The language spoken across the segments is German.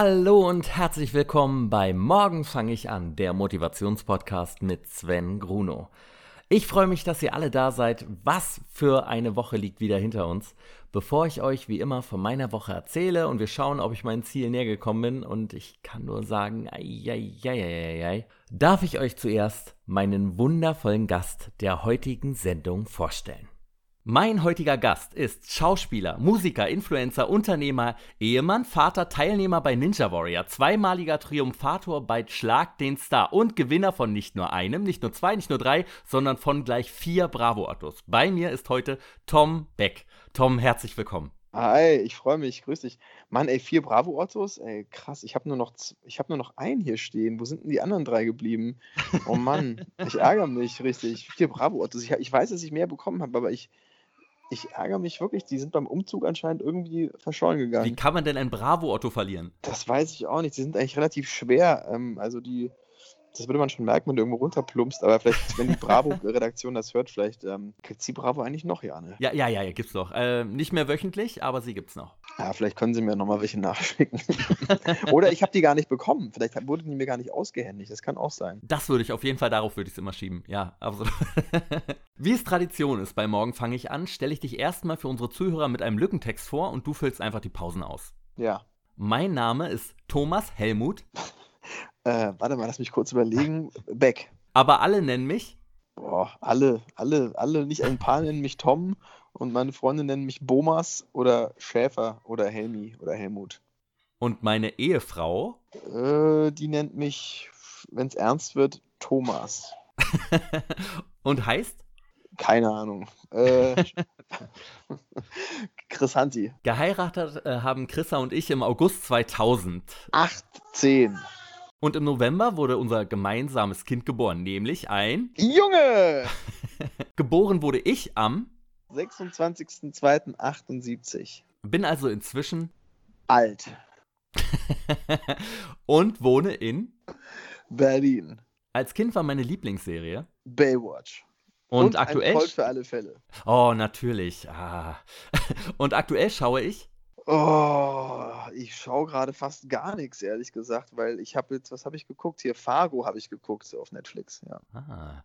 Hallo und herzlich willkommen bei Morgen fange ich an, der Motivationspodcast mit Sven Gruno. Ich freue mich, dass ihr alle da seid. Was für eine Woche liegt wieder hinter uns. Bevor ich euch wie immer von meiner Woche erzähle und wir schauen, ob ich meinem Ziel näher gekommen bin und ich kann nur sagen, ai, ai, ai, darf ich euch zuerst meinen wundervollen Gast der heutigen Sendung vorstellen. Mein heutiger Gast ist Schauspieler, Musiker, Influencer, Unternehmer, Ehemann, Vater, Teilnehmer bei Ninja Warrior, zweimaliger Triumphator bei Schlag den Star und Gewinner von nicht nur einem, nicht nur zwei, nicht nur drei, sondern von gleich vier Bravo-Autos. Bei mir ist heute Tom Beck. Tom, herzlich willkommen. Hi, ich freue mich, grüß dich. Mann, ey, vier Bravo-Autos? Ey, krass, ich habe nur, noch hab nur noch einen hier stehen. Wo sind denn die anderen drei geblieben? Oh Mann, ich ärgere mich richtig. Vier Bravo-Autos. Ich, ich weiß, dass ich mehr bekommen habe, aber ich, ich ärgere mich wirklich, die sind beim Umzug anscheinend irgendwie verschollen gegangen. Wie kann man denn ein Bravo-Otto verlieren? Das weiß ich auch nicht. Die sind eigentlich relativ schwer. Ähm, also die, das würde man schon merken, wenn du irgendwo runterplumpst, aber vielleicht, wenn die Bravo-Redaktion das hört, vielleicht ähm, es die Bravo eigentlich noch, ja, ne? Ja, ja, ja, ja gibt's noch. Äh, nicht mehr wöchentlich, aber sie gibt's noch. Ja, vielleicht können sie mir nochmal welche nachschicken. Oder ich habe die gar nicht bekommen. Vielleicht wurden die mir gar nicht ausgehändigt. Das kann auch sein. Das würde ich auf jeden Fall, darauf würde ich es immer schieben. Ja, absolut. Wie es Tradition ist, bei Morgen fange ich an, stelle ich dich erstmal für unsere Zuhörer mit einem Lückentext vor und du füllst einfach die Pausen aus. Ja. Mein Name ist Thomas Helmut. Äh, warte mal, lass mich kurz überlegen. Beck. Aber alle nennen mich? Boah, alle, alle, alle, nicht ein paar nennen mich Tom und meine Freunde nennen mich Bomas oder Schäfer oder Helmi oder Helmut. Und meine Ehefrau? Äh, die nennt mich, wenn es ernst wird, Thomas. und heißt? Keine Ahnung. Äh, Chris Hanti. Geheiratet äh, haben Chrissa und ich im August 2000. 18. Und im November wurde unser gemeinsames Kind geboren, nämlich ein Junge! geboren wurde ich am 26.02.78. Bin also inzwischen alt. und wohne in Berlin. Als Kind war meine Lieblingsserie Baywatch. Und, und aktuell. Ein für alle Fälle. Oh, natürlich. Ah. Und aktuell schaue ich Oh, ich schaue gerade fast gar nichts, ehrlich gesagt, weil ich habe jetzt, was habe ich geguckt? Hier, Fargo habe ich geguckt auf Netflix, ja. Ah.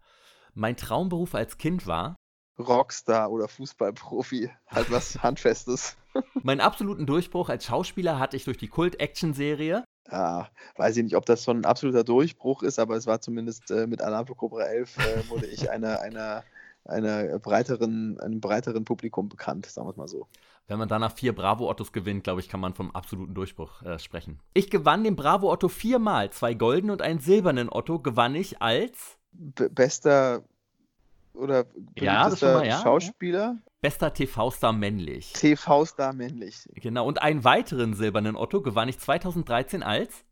Mein Traumberuf als Kind war Rockstar oder Fußballprofi, halt was Handfestes. Meinen absoluten Durchbruch als Schauspieler hatte ich durch die Kult-Action-Serie. Ja, weiß ich nicht, ob das so ein absoluter Durchbruch ist, aber es war zumindest äh, mit Alarm Cobra 11 äh, wurde ich einer, einer, einer breiteren, einem breiteren Publikum bekannt, sagen wir es mal so. Wenn man danach vier Bravo-Ottos gewinnt, glaube ich, kann man vom absoluten Durchbruch äh, sprechen. Ich gewann den Bravo-Otto viermal. Zwei goldenen und einen silbernen Otto gewann ich als B bester oder ja, mal, ja, Schauspieler. Bester TV-Star männlich. TV-Star männlich. Genau. Und einen weiteren silbernen Otto gewann ich 2013 als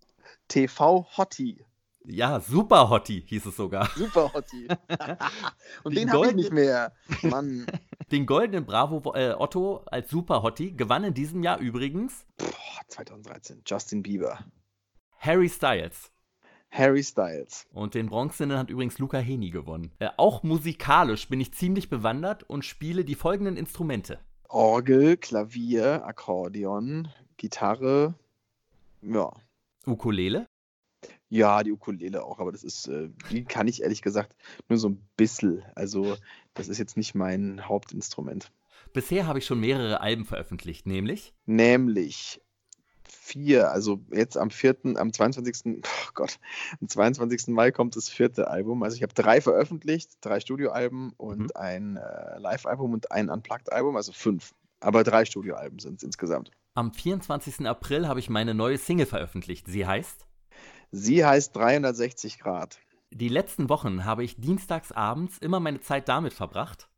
TV-Hottie. Ja, Super Hottie hieß es sogar. Super Hottie. Und den, den habe ich nicht mehr. Mann. Den goldenen Bravo äh, Otto als Super Hottie gewann in diesem Jahr übrigens. Boah, 2013. Justin Bieber. Harry Styles. Harry Styles. Und den Bronzenen hat übrigens Luca Heni gewonnen. Äh, auch musikalisch bin ich ziemlich bewandert und spiele die folgenden Instrumente: Orgel, Klavier, Akkordeon, Gitarre, ja. Ukulele? Ja, die Ukulele auch, aber das ist, äh, die kann ich ehrlich gesagt nur so ein bisschen. Also, das ist jetzt nicht mein Hauptinstrument. Bisher habe ich schon mehrere Alben veröffentlicht, nämlich? Nämlich vier, also jetzt am 4., am 22., oh Gott, am 22. Mai kommt das vierte Album. Also ich habe drei veröffentlicht, drei Studioalben und mhm. ein äh, Live-Album und ein Unplugged-Album, also fünf. Aber drei Studioalben sind es insgesamt. Am 24. April habe ich meine neue Single veröffentlicht. Sie heißt? Sie heißt 360 Grad. Die letzten Wochen habe ich dienstags abends immer meine Zeit damit verbracht.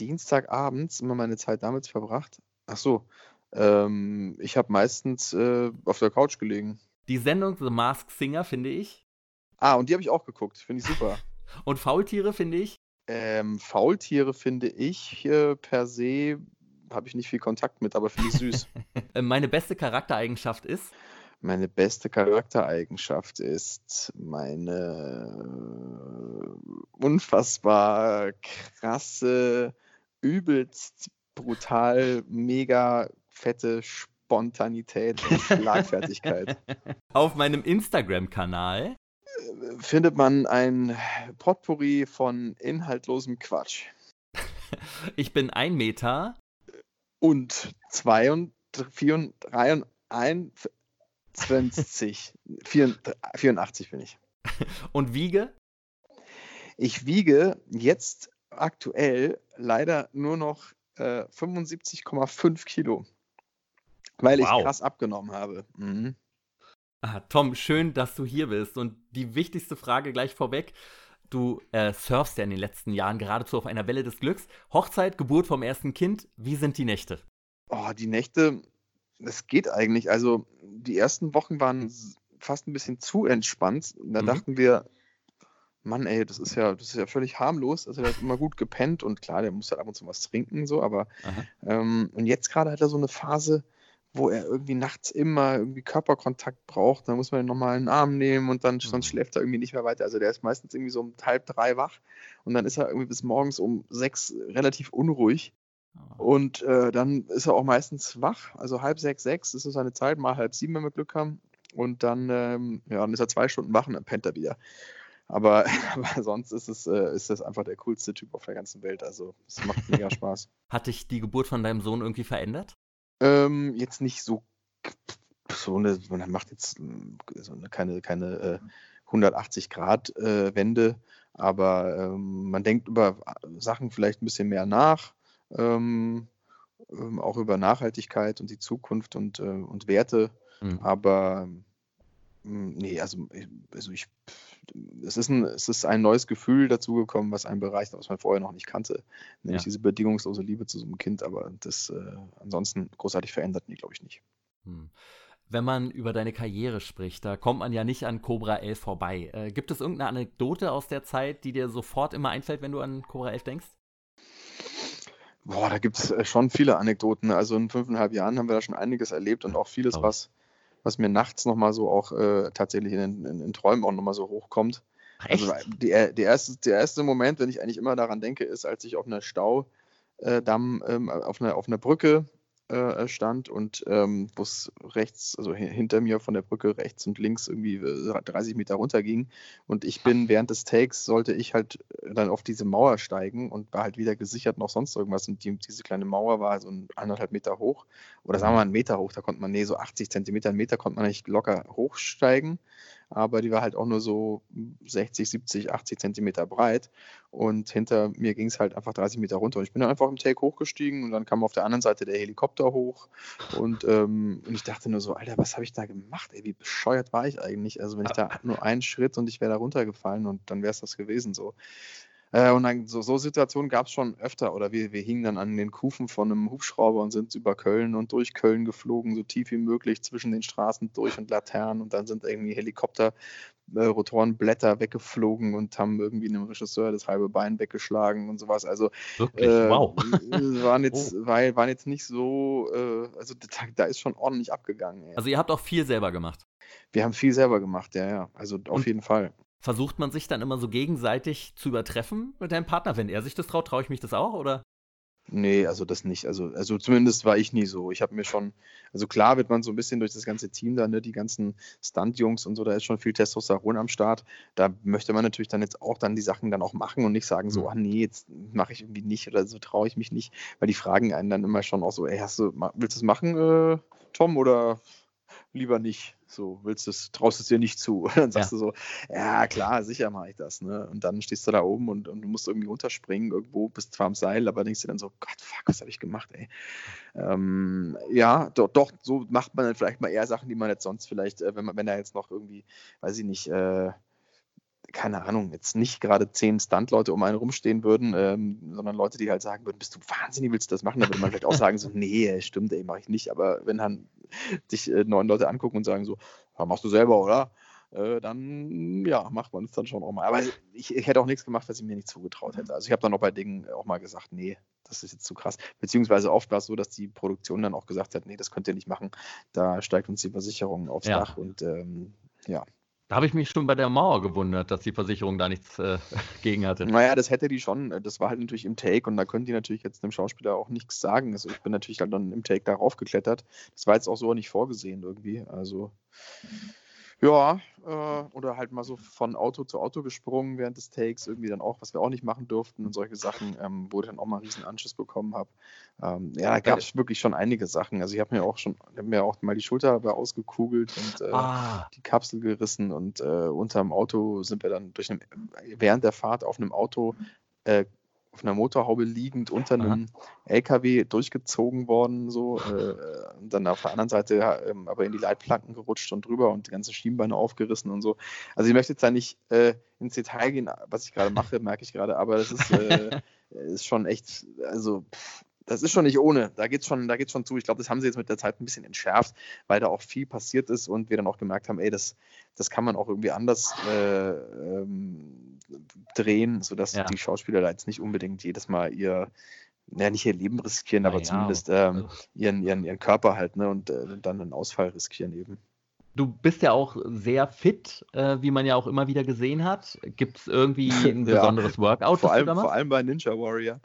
Dienstagabends immer meine Zeit damit verbracht? Ach so, ähm, ich habe meistens äh, auf der Couch gelegen. Die Sendung The Mask Singer finde ich. Ah, und die habe ich auch geguckt. Finde ich super. und Faultiere finde ich? Ähm, Faultiere finde ich äh, per se, habe ich nicht viel Kontakt mit, aber finde ich süß. Meine beste Charaktereigenschaft ist? Meine beste Charaktereigenschaft ist meine unfassbar krasse, übelst brutal, mega fette Spontanität und Schlagfertigkeit. Auf meinem Instagram-Kanal findet man ein Potpourri von inhaltlosem Quatsch. Ich bin ein Meter. Und 2 und 4 und 3 und 21. 84 bin ich. Und wiege? Ich wiege jetzt aktuell leider nur noch äh, 75,5 Kilo, weil wow. ich krass abgenommen habe. Mhm. Ah, Tom, schön, dass du hier bist. Und die wichtigste Frage gleich vorweg. Du äh, surfst ja in den letzten Jahren geradezu auf einer Welle des Glücks. Hochzeit, Geburt vom ersten Kind. Wie sind die Nächte? Oh, die Nächte, es geht eigentlich. Also die ersten Wochen waren fast ein bisschen zu entspannt. Da mhm. dachten wir, Mann, ey, das ist ja, das ist ja völlig harmlos. Also der hat immer gut gepennt und klar, der muss halt ab und zu was trinken, so, aber ähm, und jetzt gerade hat er so eine Phase, wo er irgendwie nachts immer irgendwie Körperkontakt braucht. Dann muss man ihn nochmal in den Arm nehmen und dann mhm. sonst schläft er irgendwie nicht mehr weiter. Also der ist meistens irgendwie so um halb drei wach und dann ist er irgendwie bis morgens um sechs relativ unruhig. Und äh, dann ist er auch meistens wach, also halb sechs, sechs ist so seine Zeit, mal halb sieben, wenn wir Glück haben. Und dann, ähm, ja, dann ist er zwei Stunden wach und dann pennt er wieder. Aber, aber sonst ist es, äh, ist das einfach der coolste Typ auf der ganzen Welt. Also es macht mega Spaß. Hat dich die Geburt von deinem Sohn irgendwie verändert? Ähm, jetzt nicht so, so eine, man macht jetzt so eine, keine, keine äh, 180 Grad äh, Wende, aber ähm, man denkt über Sachen vielleicht ein bisschen mehr nach, ähm, ähm auch über Nachhaltigkeit und die Zukunft und, äh, und Werte. Mhm. Aber hm, nee, also, also ich, es ist, ein, es ist ein neues Gefühl dazugekommen, was einen bereicht, was man vorher noch nicht kannte. Nämlich ja. diese bedingungslose Liebe zu so einem Kind, aber das äh, ansonsten großartig verändert, nee, glaube ich nicht. Hm. Wenn man über deine Karriere spricht, da kommt man ja nicht an Cobra 11 vorbei. Äh, gibt es irgendeine Anekdote aus der Zeit, die dir sofort immer einfällt, wenn du an Cobra 11 denkst? Boah, da gibt es äh, schon viele Anekdoten. Also in fünfeinhalb Jahren haben wir da schon einiges erlebt und auch vieles, was, was mir nachts nochmal so auch äh, tatsächlich in, in, in, Träumen auch nochmal so hochkommt. Also die, die erste, der erste Moment, wenn ich eigentlich immer daran denke, ist, als ich auf einer Staudamm, ähm, auf, einer, auf einer Brücke äh, stand und ähm, wo es rechts, also hinter mir von der Brücke rechts und links irgendwie 30 äh, Meter runter ging. Und ich bin während des Takes, sollte ich halt äh, dann auf diese Mauer steigen und war halt wieder gesichert noch sonst irgendwas. Und die, diese kleine Mauer war so ein anderthalb Meter hoch oder sagen wir mal einen Meter hoch. Da konnte man, nee, so 80 Zentimeter, einen Meter konnte man nicht locker hochsteigen aber die war halt auch nur so 60, 70, 80 Zentimeter breit. Und hinter mir ging es halt einfach 30 Meter runter. Und ich bin dann einfach im Take hochgestiegen und dann kam auf der anderen Seite der Helikopter hoch. Und, ähm, und ich dachte nur so, Alter, was habe ich da gemacht? Ey, wie bescheuert war ich eigentlich? Also wenn ich da nur einen Schritt und ich wäre da runtergefallen und dann wäre es das gewesen so. Äh, und dann so, so Situationen gab es schon öfter. Oder wir, wir hingen dann an den Kufen von einem Hubschrauber und sind über Köln und durch Köln geflogen, so tief wie möglich zwischen den Straßen durch und Laternen. Und dann sind irgendwie Helikopter, äh, Rotorenblätter weggeflogen und haben irgendwie einem Regisseur das halbe Bein weggeschlagen und sowas. Also Wirklich? Äh, wow. waren, jetzt, oh. war, waren jetzt nicht so, äh, also da, da, ist schon ordentlich abgegangen. Ey. Also ihr habt auch viel selber gemacht. Wir haben viel selber gemacht, ja, ja. Also auf und jeden Fall. Versucht man sich dann immer so gegenseitig zu übertreffen mit deinem Partner? Wenn er sich das traut, traue ich mich das auch, oder? Nee, also das nicht. Also, also zumindest war ich nie so. Ich habe mir schon, also klar wird man so ein bisschen durch das ganze Team da, ne, die ganzen Stunt-Jungs und so, da ist schon viel Testosteron am Start. Da möchte man natürlich dann jetzt auch dann die Sachen dann auch machen und nicht sagen so, mhm. ah nee, jetzt mache ich irgendwie nicht oder so traue ich mich nicht, weil die fragen einen dann immer schon auch so, ey, hast du, willst du das machen, äh, Tom, oder lieber nicht. So, willst du es, traust es dir nicht zu. Dann sagst ja. du so, ja klar, sicher mache ich das. Ne? Und dann stehst du da oben und, und du musst irgendwie runterspringen, irgendwo, bist zwar am Seil, aber denkst dir dann so, Gott, fuck, was habe ich gemacht, ey. Ähm, ja, doch, doch, so macht man dann vielleicht mal eher Sachen, die man jetzt sonst vielleicht, äh, wenn man, wenn er jetzt noch irgendwie, weiß ich nicht, äh, keine Ahnung, jetzt nicht gerade zehn Stunt-Leute um einen rumstehen würden, ähm, sondern Leute, die halt sagen würden, bist du wahnsinnig, willst du das machen? Da würde man vielleicht auch sagen, so, nee, stimmt, ey, mache ich nicht. Aber wenn dann sich äh, neun Leute angucken und sagen so, ja, machst du selber, oder? Äh, dann, ja, macht man es dann schon auch mal. Aber ich, ich, hätte auch nichts gemacht, was ich mir nicht zugetraut hätte. Also ich habe dann auch bei Dingen auch mal gesagt, nee, das ist jetzt zu krass. Beziehungsweise oft war es so, dass die Produktion dann auch gesagt hat, nee, das könnt ihr nicht machen. Da steigt uns die Versicherung aufs ja. Dach und ähm, ja, Da habe ich mich schon bei der Mauer gewundert, dass die Versicherung da nichts äh, gegen hatte. Naja, das hätte die schon. Das war halt natürlich im Take und da können die natürlich jetzt dem Schauspieler auch nichts sagen. Also ich bin natürlich halt dann im Take darauf geklettert. Das war jetzt auch so nicht vorgesehen irgendwie. Also ja, äh, oder halt mal so von Auto zu Auto gesprungen während des Takes, irgendwie dann auch, was wir auch nicht machen durften und solche Sachen, ähm, wo ich dann auch mal einen riesen Anschiss bekommen habe. Ähm, ja, da gab es wirklich schon einige Sachen. Also ich habe mir auch schon, mir auch mal die Schulter ausgekugelt und äh, ah. die Kapsel gerissen und äh, unterm Auto sind wir dann durch eine, während der Fahrt auf einem Auto äh, auf einer Motorhaube liegend unter einem Aha. LKW durchgezogen worden, so. Äh, dann auf der anderen Seite äh, aber in die Leitplanken gerutscht und drüber und die ganze Schienbeine aufgerissen und so. Also ich möchte jetzt da nicht äh, ins Detail gehen, was ich gerade mache, merke ich gerade, aber das ist, äh, ist schon echt, also pff, das ist schon nicht ohne. Da geht es schon, schon zu. Ich glaube, das haben sie jetzt mit der Zeit ein bisschen entschärft, weil da auch viel passiert ist und wir dann auch gemerkt haben, ey, das, das kann man auch irgendwie anders äh, ähm, drehen, sodass ja. die Schauspieler da jetzt nicht unbedingt jedes Mal ihr, ja, nicht ihr Leben riskieren, aber ja, zumindest ähm, ihren, ihren, ihren Körper halt, ne, und äh, dann einen Ausfall riskieren eben. Du bist ja auch sehr fit, äh, wie man ja auch immer wieder gesehen hat. Gibt es irgendwie ein besonderes ja, Workout? Vor allem, vor allem bei Ninja Warrior.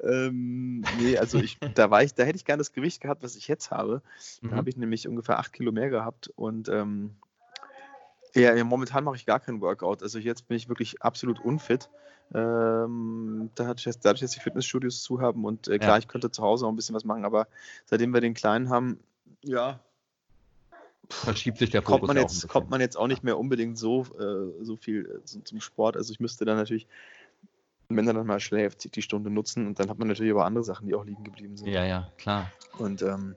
Ähm, nee, also ich, da war ich, da hätte ich gerne das Gewicht gehabt, was ich jetzt habe. Da mhm. habe ich nämlich ungefähr acht Kilo mehr gehabt und ähm, ja, momentan mache ich gar kein Workout. Also jetzt bin ich wirklich absolut unfit. Ähm, dadurch, dadurch, dass die Fitnessstudios zu haben und äh, klar, ja. ich könnte zu Hause auch ein bisschen was machen, aber seitdem wir den Kleinen haben, ja, verschiebt sich der Fokus kommt man jetzt kommt man jetzt auch nicht mehr unbedingt so äh, so viel äh, so, zum Sport. Also ich müsste dann natürlich wenn er dann mal schläft die Stunde nutzen und dann hat man natürlich aber andere Sachen die auch liegen geblieben sind. Ja ja klar. Und ähm,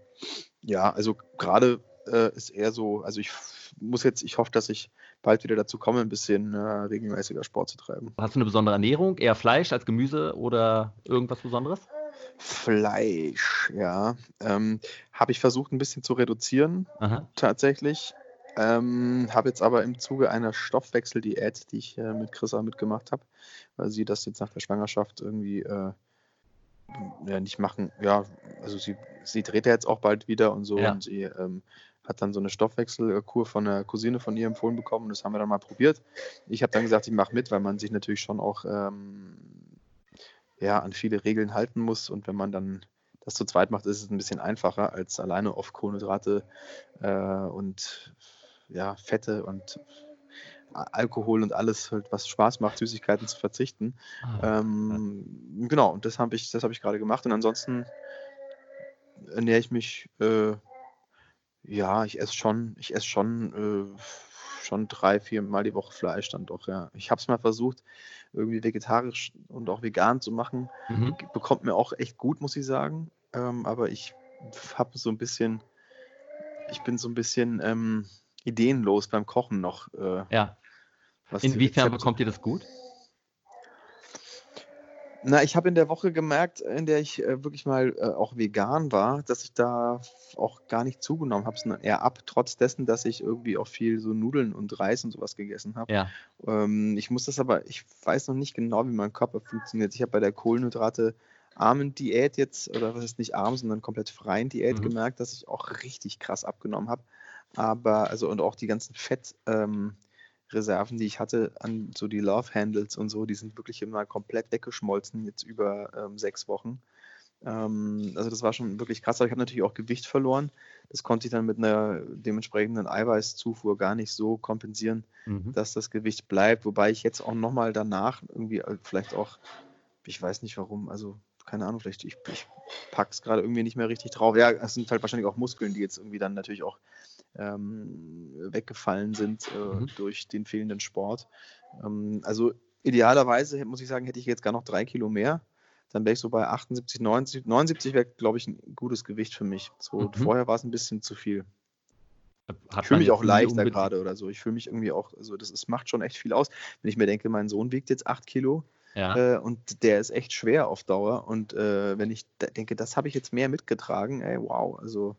ja also gerade äh, ist eher so also ich muss jetzt ich hoffe dass ich bald wieder dazu komme ein bisschen äh, regelmäßiger Sport zu treiben. Hast du eine besondere Ernährung? Eher Fleisch als Gemüse oder irgendwas Besonderes Fleisch, ja. Ähm, habe ich versucht, ein bisschen zu reduzieren, Aha. tatsächlich. Ähm, habe jetzt aber im Zuge einer Stoffwechseldiät, die ich äh, mit Chrissa mitgemacht habe, weil sie das jetzt nach der Schwangerschaft irgendwie äh, ja, nicht machen. Ja, also sie, sie dreht ja jetzt auch bald wieder und so ja. und sie ähm, hat dann so eine Stoffwechselkur von einer Cousine von ihr empfohlen bekommen. Das haben wir dann mal probiert. Ich habe dann gesagt, ich mache mit, weil man sich natürlich schon auch ähm, ja, an viele Regeln halten muss. Und wenn man dann das zu zweit macht, ist es ein bisschen einfacher, als alleine auf Kohlenhydrate äh, und ja, Fette und Alkohol und alles, halt, was Spaß macht, Süßigkeiten zu verzichten. Ah, ähm, ja. Genau, und das habe ich, das hab ich gerade gemacht. Und ansonsten ernähre ich mich, äh, ja, ich esse schon, ich esse schon äh, schon drei, vier Mal die Woche Fleisch dann doch, ja. Ich habe es mal versucht, irgendwie vegetarisch und auch vegan zu machen. Mhm. Bekommt mir auch echt gut, muss ich sagen. Ähm, aber ich habe so ein bisschen, ich bin so ein bisschen ähm, ideenlos beim Kochen noch. Äh, ja. Inwiefern bekommt ihr das gut? Na, ich habe in der Woche gemerkt, in der ich äh, wirklich mal äh, auch vegan war, dass ich da auch gar nicht zugenommen habe, sondern eher ab, trotz dessen, dass ich irgendwie auch viel so Nudeln und Reis und sowas gegessen habe. Ja. Ähm, ich muss das aber, ich weiß noch nicht genau, wie mein Körper funktioniert. Ich habe bei der Kohlenhydrate armen Diät jetzt, oder was ist nicht arm, sondern komplett freien Diät mhm. gemerkt, dass ich auch richtig krass abgenommen habe. Aber, also, und auch die ganzen Fett, ähm, Reserven, die ich hatte, an so die Love Handles und so, die sind wirklich immer komplett weggeschmolzen, jetzt über ähm, sechs Wochen. Ähm, also das war schon wirklich krass, aber ich habe natürlich auch Gewicht verloren. Das konnte ich dann mit einer dementsprechenden Eiweißzufuhr gar nicht so kompensieren, mhm. dass das Gewicht bleibt. Wobei ich jetzt auch nochmal danach irgendwie äh, vielleicht auch, ich weiß nicht warum, also keine Ahnung, vielleicht ich, ich packe es gerade irgendwie nicht mehr richtig drauf. Ja, es sind halt wahrscheinlich auch Muskeln, die jetzt irgendwie dann natürlich auch ähm, weggefallen sind äh, mhm. durch den fehlenden Sport. Ähm, also idealerweise, muss ich sagen, hätte ich jetzt gar noch drei Kilo mehr. Dann wäre ich so bei 78, 90, 79 wäre, glaube ich, ein gutes Gewicht für mich. So, mhm. Vorher war es ein bisschen zu viel. Hat ich fühle mich auch leichter gerade oder so. Ich fühle mich irgendwie auch, also das ist, macht schon echt viel aus. Wenn ich mir denke, mein Sohn wiegt jetzt 8 Kilo ja. äh, und der ist echt schwer auf Dauer. Und äh, wenn ich denke, das habe ich jetzt mehr mitgetragen, ey, wow, also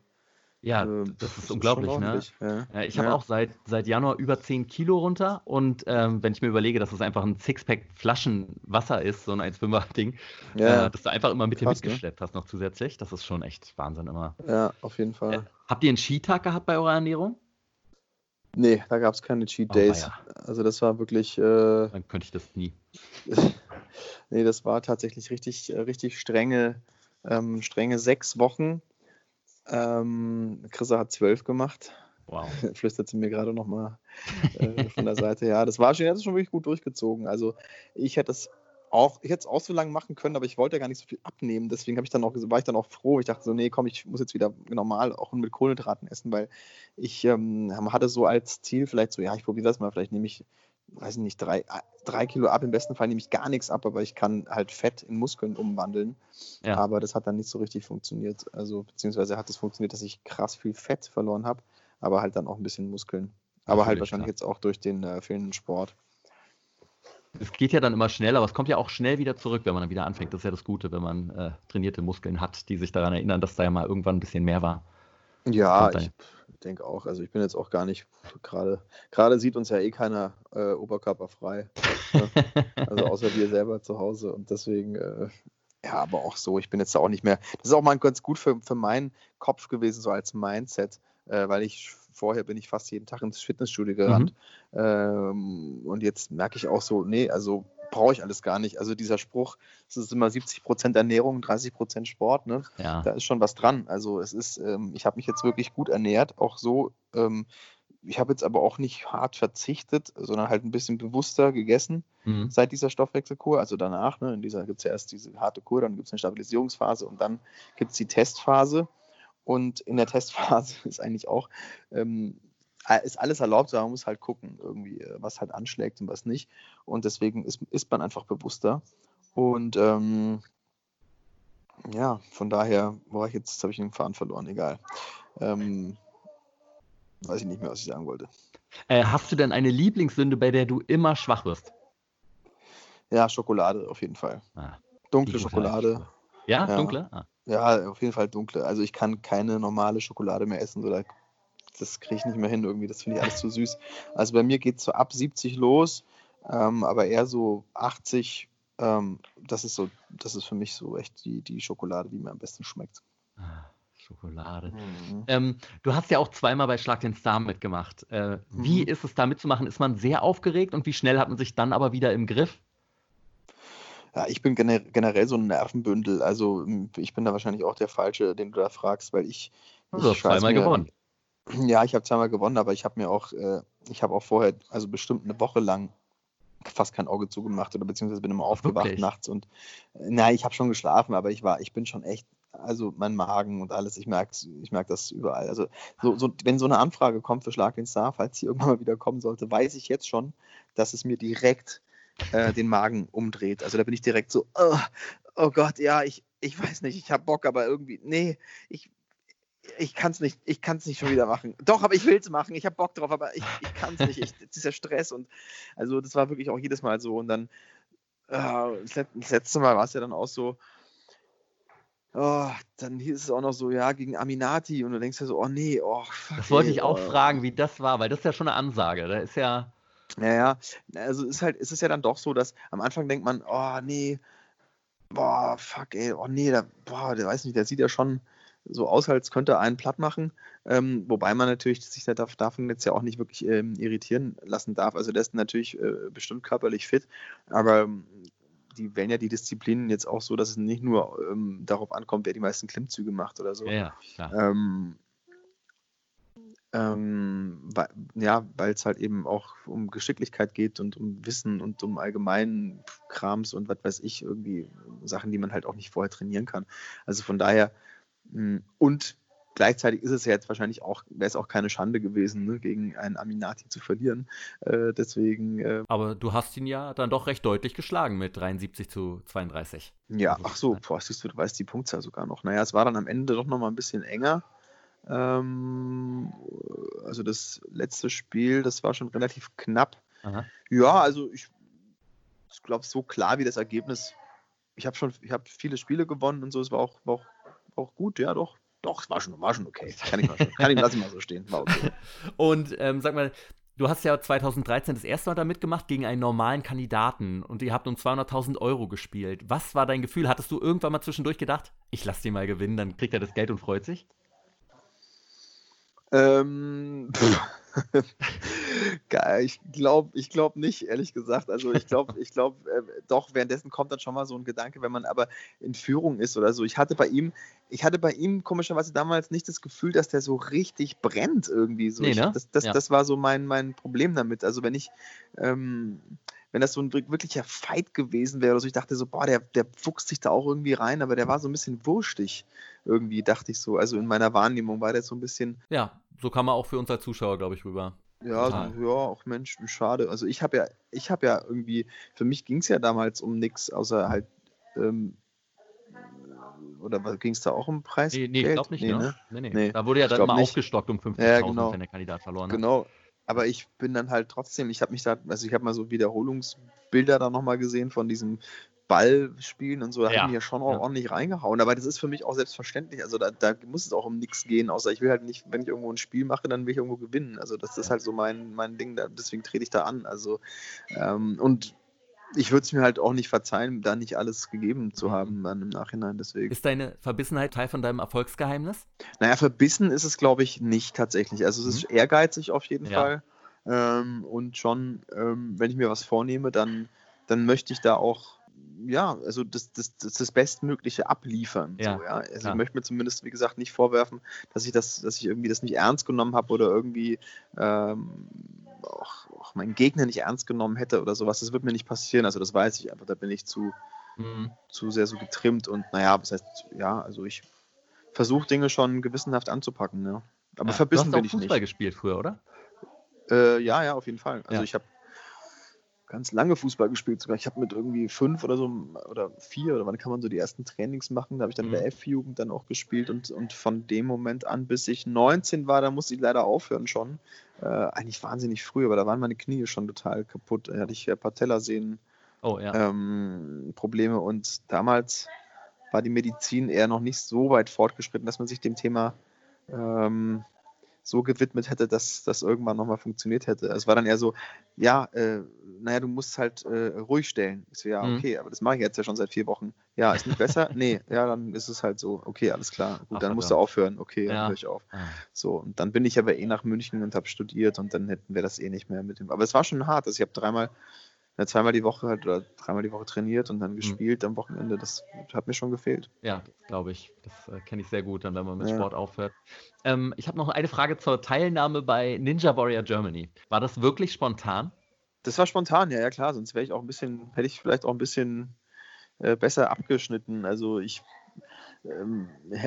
ja, ähm, das ist unglaublich, ne? Ja. Ja, ich habe ja. auch seit, seit Januar über 10 Kilo runter und ähm, wenn ich mir überlege, dass es einfach ein Sixpack Flaschenwasser ist, so ein 1,5er-Ding, ja. äh, dass du einfach immer mit dir ne? mitgeschleppt ne? hast noch zusätzlich, das ist schon echt Wahnsinn immer. Ja, auf jeden Fall. Äh, habt ihr einen Skitag gehabt bei eurer Ernährung? Nee, da gab es keine Cheat Oh, Days. weia. Also das war wirklich, äh, Dann könnte ich das nie. nee, das war tatsächlich richtig, äh, richtig strenge, ähm, strenge sechs Wochen. Ähm, Chrissa hat zwölf gemacht. Wow. Flüstert sie mir gerade nochmal äh, von der Seite. Ja, das war schon, das ist schon wirklich gut durchgezogen. Also ich hätte es auch, ich hätte es auch so lange machen können, aber ich wollte ja gar nicht so viel abnehmen. Deswegen ich auch, war ich dann auch froh. Ich dachte so, nee, komm, ich muss jetzt wieder normal auch mit Kohlenhydraten essen, weil ich ähm, hatte so als Ziel vielleicht so, ja, ich probiere das mal, vielleicht nehme ich, weiß ich nicht, drei, drei Kilo ab. Im besten Fall nehme ich gar nichts ab, aber ich kann halt Fett in Muskeln umwandeln. Ja. Aber das hat dann nicht so richtig funktioniert. Also, beziehungsweise hat es funktioniert, dass ich krass viel Fett verloren habe, aber halt dann auch ein bisschen Muskeln. Aber halt Natürlich, wahrscheinlich klar. jetzt auch durch den äh, fehlenden Sport. Es geht ja dann immer schnell, aber es kommt ja auch schnell wieder zurück, wenn man dann wieder anfängt. Das ist ja das Gute, wenn man äh, trainierte Muskeln hat, die sich daran erinnern, dass da ja mal irgendwann ein bisschen mehr war. Ja, ich denke auch. Also ich bin jetzt auch gar nicht gerade. Gerade sieht uns ja eh keiner äh, oberkörperfrei. ne? Also außer wir selber zu Hause. Und deswegen, äh, ja, aber auch so, ich bin jetzt auch nicht mehr. Das ist auch mal ganz gut für, für meinen Kopf gewesen, so als Mindset, äh, weil ich vorher bin ich fast jeden Tag ins Fitnessstudio gerannt. Ähm, und jetzt merke ich auch so, nee, also brauche ich alles gar nicht. Also dieser Spruch, es ist immer 70% Ernährung, 30% Sport, ne? Ja. da ist schon was dran. Also es ist, ähm, ich habe mich jetzt wirklich gut ernährt, auch so. Ähm, ich habe jetzt aber auch nicht hart verzichtet, sondern halt ein bisschen bewusster gegessen Mhm. seit dieser Stoffwechselkur. Also danach, ne, in dieser gibt es ja erst diese harte Kur, dann gibt es eine Stabilisierungsphase und dann gibt es die Testphase. Und in der Testphase ist eigentlich auch, ähm, ist alles erlaubt, aber man muss halt gucken, irgendwie, äh, was halt anschlägt und was nicht. Und deswegen ist, ist man einfach bewusster. Und ähm, ja, von daher, war ich jetzt, habe ich den Faden verloren, egal. Ähm, weiß ich nicht mehr, was ich sagen wollte. Äh, hast du denn eine Lieblingssünde, bei der du immer schwach wirst? Ja, Schokolade auf jeden Fall. Ah, Dunkle Schokolade. Ja, Ja. dunkle? Ah. Ja, auf jeden Fall dunkle. Also ich kann keine normale Schokolade mehr essen. So, da, das kriege ich nicht mehr hin irgendwie. Das finde ich alles zu süß. Also bei mir geht es so ab 70 los, ähm, aber eher so 80. Ähm, das ist so, das ist für mich so echt die, die Schokolade, die mir am besten schmeckt. Ah, Schokolade. Mhm. Ähm, du hast ja auch zweimal bei Schlag den Star mitgemacht. Äh, Wie Mhm. ist es da mitzumachen? Ist man sehr aufgeregt und wie schnell hat man sich dann aber wieder im Griff? Ja, ich bin gener generell so ein Nervenbündel. Also m, ich bin da wahrscheinlich auch der Falsche, den du da fragst, weil ich. Du hast ich zweimal gewonnen. Ja, ich habe zweimal gewonnen, aber ich habe mir auch, äh, ich habe auch vorher, also bestimmt eine Woche lang fast kein Auge zugemacht oder beziehungsweise bin immer aufgewacht Wirklich? nachts und äh, nein, ich habe schon geschlafen, aber ich war, ich bin schon echt, also mein Magen und alles, ich merke ich merk das überall. Also so, so, wenn so eine Anfrage kommt für Schlag den Star, falls sie irgendwann mal wieder kommen sollte, weiß ich jetzt schon, dass es mir direkt äh, den Magen umdreht. Also da bin ich direkt so, oh, oh Gott, ja, ich, ich weiß nicht, ich habe Bock, aber irgendwie, nee, ich, ich kann es nicht, ich kann es nicht schon wieder machen. Doch, aber ich will es machen, ich habe Bock drauf, aber ich, ich kann es nicht. Ich, dieser Stress und also das war wirklich auch jedes Mal so. Und dann äh, das let- das letzte Mal war es ja dann auch so, oh, dann hieß es auch noch so, ja, gegen Aminati und du denkst ja so, oh nee, oh, fuck, Das wollte ey, ich auch oh. fragen, wie das war, weil das ist ja schon eine Ansage. Da ist ja. Naja, also es ist halt, es ist ja dann doch so, dass am Anfang denkt man, oh nee, boah, fuck, ey, oh nee, der, boah, der weiß nicht, der sieht ja schon so aus, als könnte er einen platt machen. Ähm, wobei man natürlich sich da- davon jetzt ja auch nicht wirklich ähm, irritieren lassen darf. Also der ist natürlich äh, bestimmt körperlich fit, aber ähm, die wählen ja die Disziplinen jetzt auch so, dass es nicht nur ähm, darauf ankommt, wer die meisten Klimmzüge macht oder so. Ja, klar. Ähm, ähm, weil, ja, weil es halt eben auch um Geschicklichkeit geht und um Wissen und um allgemeinen Krams und was weiß ich, irgendwie Sachen, die man halt auch nicht vorher trainieren kann. Also von daher, und gleichzeitig ist es ja jetzt wahrscheinlich auch, wäre es auch keine Schande gewesen, ne, gegen einen Aminati zu verlieren. Äh, deswegen, äh, Aber du hast ihn ja dann doch recht deutlich geschlagen mit 73 zu 32. Ja, Also, ach so, boah, siehst du, du weißt die Punktzahl sogar noch. Naja, es war dann am Ende doch nochmal ein bisschen enger. Ähm, also das letzte Spiel, das war schon relativ knapp. Aha. Ja, also ich, ich glaube, so klar wie das Ergebnis. Ich habe schon, ich habe viele Spiele gewonnen und so, es war auch, war auch, auch gut, ja, doch. Doch, es war schon, war schon okay. Kann ich mal, schon, kann ich, lass ich mal so stehen. Okay. Und ähm, sag mal, du hast ja 2013 das erste Mal da mitgemacht gegen einen normalen Kandidaten und ihr habt um 200.000 Euro gespielt. Was war dein Gefühl? Hattest du irgendwann mal zwischendurch gedacht, ich lass den mal gewinnen, dann kriegt er das Geld und freut sich? Ähm, ich glaube ich glaub nicht, ehrlich gesagt. Also ich glaube, ich glaube, äh, doch, währenddessen kommt dann schon mal so ein Gedanke, wenn man aber in Führung ist oder so. Ich hatte bei ihm, ich hatte bei ihm komischerweise damals nicht das Gefühl, dass der so richtig brennt irgendwie. So. Nee, ne? ich, das, das, ja. das war so mein, mein Problem damit. Also wenn ich, ähm, wenn das so ein wirklicher Fight gewesen wäre oder so, ich dachte so, boah, der, der fuchst sich da auch irgendwie rein, aber der war so ein bisschen wurstig irgendwie, dachte ich so. Also in meiner Wahrnehmung war der so ein bisschen. Ja, so kann man auch für uns als Zuschauer, glaube ich, rüber. Ja, so, ja, auch Mensch, schade. Also ich habe ja, ich habe ja irgendwie, für mich ging es ja damals um nichts, außer halt, ähm, oder ging es da auch um Preis? Nee, nee ich glaube nicht, nee, ne? ne? Nee, nee. nee, Da wurde ja dann mal aufgestockt um 50.000, ja, genau. wenn der Kandidat verloren hat. Genau, aber ich bin dann halt trotzdem, ich habe mich da, also ich habe mal so Wiederholungsbilder da nochmal gesehen von diesem Ballspielen und so, da ja. haben die ja schon auch ordentlich reingehauen. Aber das ist für mich auch selbstverständlich. Also da, da, muss es auch um nichts gehen, außer ich will halt nicht, wenn ich irgendwo ein Spiel mache, dann will ich irgendwo gewinnen. Also das ist halt so mein, mein Ding, da, deswegen trete ich da an. Also ähm, und ich würde es mir halt auch nicht verzeihen, da nicht alles gegeben zu mhm. haben dann im Nachhinein. Deswegen. Ist deine Verbissenheit Teil von deinem Erfolgsgeheimnis? Naja, verbissen ist es, glaube ich, nicht tatsächlich. Also es ist mhm. ehrgeizig auf jeden ja. Fall. Ähm, und schon, ähm, wenn ich mir was vornehme, dann, dann möchte ich da auch ja, also das, das, das, das Bestmögliche abliefern. Ja. So, ja? Also ja. ich möchte mir zumindest, wie gesagt, nicht vorwerfen, dass ich das, dass ich irgendwie das nicht ernst genommen habe oder irgendwie ähm, auch, auch, meinen Gegner nicht ernst genommen hätte oder sowas. Das wird mir nicht passieren. Also das weiß ich einfach, da bin ich zu, mhm. zu sehr so getrimmt und naja, das heißt, ja, also ich versuche Dinge schon gewissenhaft anzupacken, ja. Aber ja. verbissen bin ich nicht. Du hast auch Fußball gespielt früher, oder? Äh, ja, ja, auf jeden Fall. Also ich habe ganz lange Fußball gespielt sogar. Ich habe mit irgendwie fünf oder so oder vier oder wann kann man so die ersten Trainings machen. Da habe ich dann mhm. in der mhm. F-Jugend dann auch gespielt und, und von dem Moment an, bis ich 19 war, da musste ich leider aufhören schon. Äh, eigentlich wahnsinnig früh, aber da waren meine Knie schon total kaputt. Da hatte ich Patellasehnen oh, ja. ähm, Probleme und damals war die Medizin eher noch nicht so weit fortgeschritten, dass man sich dem Thema ähm, so gewidmet hätte, dass das irgendwann nochmal funktioniert hätte. Es war dann eher so, ja, äh, naja, du musst halt äh, ruhig stellen. Ich so, ja, mhm. okay, aber das mache ich jetzt ja schon seit vier Wochen. Ja, ist nicht besser? nee, ja, dann ist es halt so, okay, alles klar. Gut, Ach, dann musst du aufhören. Okay, ja. dann höre ich auf. Ah. So, und dann bin ich aber eh nach München und habe studiert und dann hätten wir das eh nicht mehr mit dem. Aber es war schon hart. Also ich habe dreimal ja, zweimal die Woche halt oder dreimal die Woche trainiert und dann mhm. gespielt mhm. am Wochenende. Das hat mir schon gefehlt. Ja, glaube ich. Das äh, kenne ich sehr gut, dann, wenn man mit ja. Sport aufhört. Ähm, ich habe noch eine Frage zur Teilnahme bei Ninja Warrior Germany. War das wirklich spontan? Das war spontan, ja, ja klar. Sonst wäre ich auch ein bisschen, hätte ich vielleicht auch ein bisschen äh, besser abgeschnitten. Also ich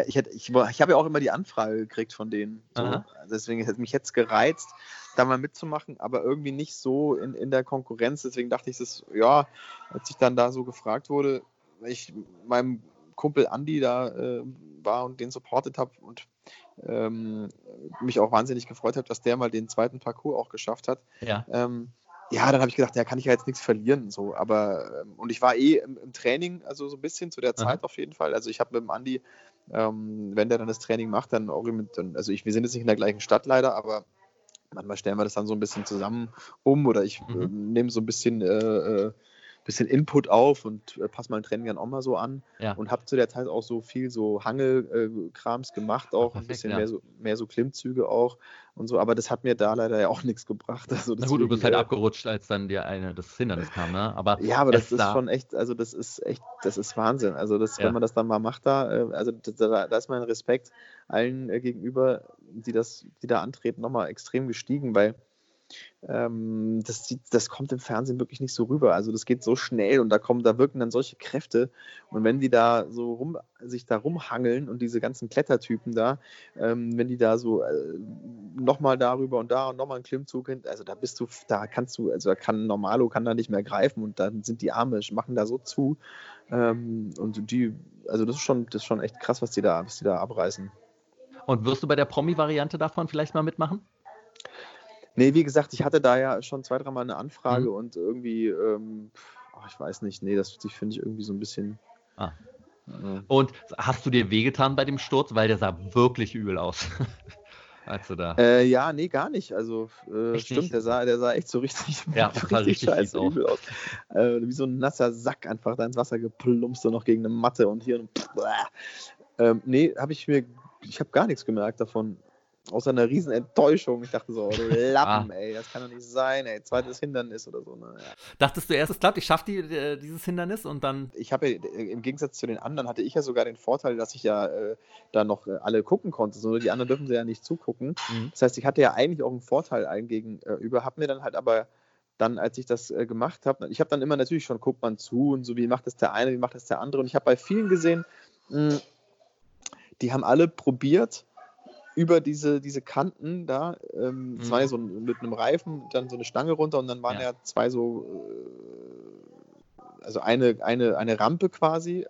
ich, hätte, ich, ich habe ja auch immer die Anfrage gekriegt von denen. So. Deswegen hätte mich jetzt gereizt, da mal mitzumachen, aber irgendwie nicht so in, in der Konkurrenz. Deswegen dachte ich, das, ja, als ich dann da so gefragt wurde, ich meinem Kumpel Andy da äh, war und den supportet habe und ähm, mich auch wahnsinnig gefreut habe, dass der mal den zweiten Parcours auch geschafft hat. Ja. Ähm, ja, dann habe ich gedacht, ja, kann ich ja jetzt nichts verlieren. So. Aber, ähm, und ich war eh im, im, Training, also so ein bisschen zu der Zeit Aha. auf jeden Fall. Also ich habe mit dem Andi, ähm, wenn der dann das Training macht, dann auch mit, also ich, wir sind jetzt nicht in der gleichen Stadt leider, aber manchmal stellen wir das dann so ein bisschen zusammen um oder ich mhm. äh, nehme so ein bisschen äh, äh, bisschen Input auf und äh, passe mein Training dann auch mal so an. Ja. Und habe zu der Zeit auch so viel so Hangelkrams äh, gemacht, auch Perfekt, ein bisschen ja. mehr, so, mehr so Klimmzüge auch und so. Aber das hat mir da leider ja auch nichts gebracht. Also Na gut, du bist halt äh, abgerutscht, als dann dir eine das Hindernis kam, ne? Aber ja, aber das ist da schon echt, also das ist echt, das ist Wahnsinn. Also das, ja. wenn man das dann mal macht da, äh, also da, da ist mein Respekt allen äh, gegenüber, die das, die da antreten, nochmal extrem gestiegen, weil ähm, das, das kommt im Fernsehen wirklich nicht so rüber. Also das geht so schnell und da kommen, da wirken dann solche Kräfte. Und wenn die da so rum, sich da rumhangeln und diese ganzen Klettertypen da, ähm, wenn die da so äh, nochmal darüber und da und nochmal einen Klimmzug hin, also da bist du, da kannst du, also da kann Normalo kann da nicht mehr greifen und dann sind die Arme, machen da so zu. Ähm, und die, also das ist schon, das ist schon echt krass, was die da, was die da abreißen. Und wirst du bei der Promi-Variante davon vielleicht mal mitmachen? Nee, wie gesagt, ich hatte da ja schon zwei, dreimal eine Anfrage mhm. und irgendwie, ähm, oh, ich weiß nicht, nee, das finde ich irgendwie so ein bisschen. Ah. Äh, und hast du dir wehgetan bei dem Sturz? Weil der sah wirklich übel aus. Als du da. Äh, ja, nee, gar nicht. Also äh, stimmt, der sah, der sah echt so richtig, ja, richtig, richtig scheiße übel aus. Äh, wie so ein nasser Sack einfach da ins Wasser geplumpst und noch gegen eine Matte und hier. Und, ähm, nee, habe ich mir, ich habe gar nichts gemerkt davon. Außer einer riesen Enttäuschung. Ich dachte so, oh, du Lappen, Ah. ey, das kann doch nicht sein, ey, zweites Hindernis oder so. Ne? Ja. Dachtest du erst, es klappt, ich schaffe die, äh, dieses Hindernis und dann. Ich habe ja, äh, im Gegensatz zu den anderen hatte ich ja sogar den Vorteil, dass ich ja äh, da noch äh, alle gucken konnte. So, die anderen dürfen sie ja nicht zugucken. Mhm. Das heißt, ich hatte ja eigentlich auch einen Vorteil allen gegenüber, habe mir dann halt aber dann, als ich das äh, gemacht habe, ich habe dann immer natürlich schon, guckt man zu und so, wie macht das der eine, wie macht das der andere. Und ich habe bei vielen gesehen, mh, die haben alle probiert, über diese, diese Kanten da, ähm, Mhm. ja so mit einem Reifen, dann so eine Stange runter und dann waren Ja. ja, zwei so, äh, also eine, eine, eine Rampe quasi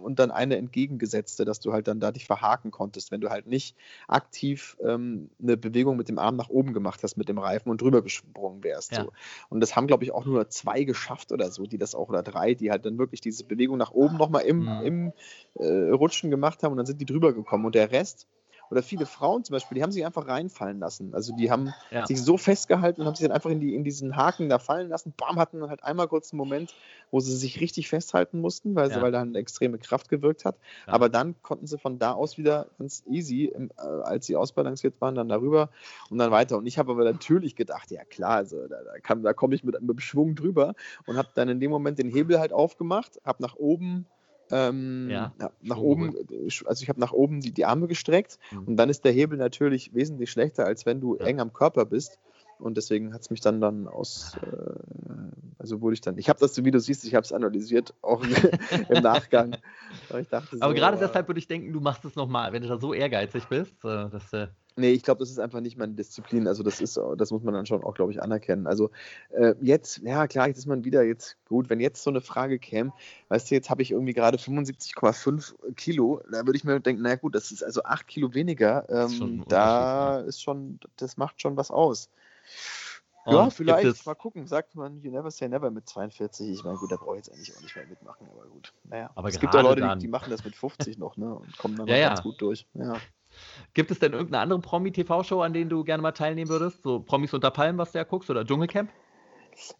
und dann eine entgegengesetzte, dass du halt dann da dich verhaken konntest, wenn du halt nicht aktiv ähm, eine Bewegung mit dem Arm nach oben gemacht hast mit dem Reifen und drüber gesprungen wärst. Ja. So. Und das haben, glaube ich, auch nur zwei geschafft oder so, die das auch, oder drei, die halt dann wirklich diese Bewegung nach oben nochmal im, Mhm. im äh, Rutschen gemacht haben und dann sind die drüber gekommen. Und der Rest, oder viele Frauen zum Beispiel, die haben sich einfach reinfallen lassen. Also die haben Ja. sich so festgehalten und haben sich dann einfach in, die, in diesen Haken da fallen lassen. Bam, hatten dann halt einmal kurz einen Moment, wo sie sich richtig festhalten mussten, weil, sie, Ja. weil da eine extreme Kraft gewirkt hat. Ja. Aber dann konnten sie von da aus wieder ganz easy, äh, als sie ausbalanciert waren, dann darüber und dann weiter. Und ich habe aber natürlich gedacht, ja klar, also da, da, kann- da komme ich mit, dem Schwung drüber und habe dann in dem Moment den Hebel halt aufgemacht, habe nach oben ähm, Ja, nach oben, äh, also ich habe nach oben die, die Arme gestreckt Mhm. und dann ist der Hebel natürlich wesentlich schlechter, als wenn du Ja. eng am Körper bist. Und deswegen hat es mich dann dann aus, äh, also wurde ich dann, ich habe das, wie du siehst, ich habe es analysiert, auch im Nachgang. Aber dachte Aber so, gerade äh, deshalb würde ich denken, du machst es nochmal, wenn du da so ehrgeizig bist. Äh, dass, äh, Nee, ich glaube, das ist einfach nicht meine Disziplin. Also das ist, das muss man dann schon auch, glaube ich, anerkennen. Also äh, jetzt, ja klar, jetzt ist man wieder jetzt gut, wenn jetzt so eine Frage käme, weißt du, jetzt habe ich irgendwie gerade 75,5 Kilo, da würde ich mir denken, na gut, das ist also 8 Kilo weniger. Ist Ähm, ein da ist schon, das macht schon was aus. Und ja, vielleicht, es- mal gucken, sagt man, you never say never mit 42. Ich meine, gut, da brauche ich jetzt eigentlich auch nicht mehr mitmachen, aber gut. Naja, Aber es gibt auch Leute, die, die machen das mit 50 noch, ne, und kommen dann Ja, ja. ganz gut durch. Ja. Gibt es denn irgendeine andere Promi-TV-Show, an denen du gerne mal teilnehmen würdest? So Promis unter Palmen, was du ja guckst, oder Dschungelcamp?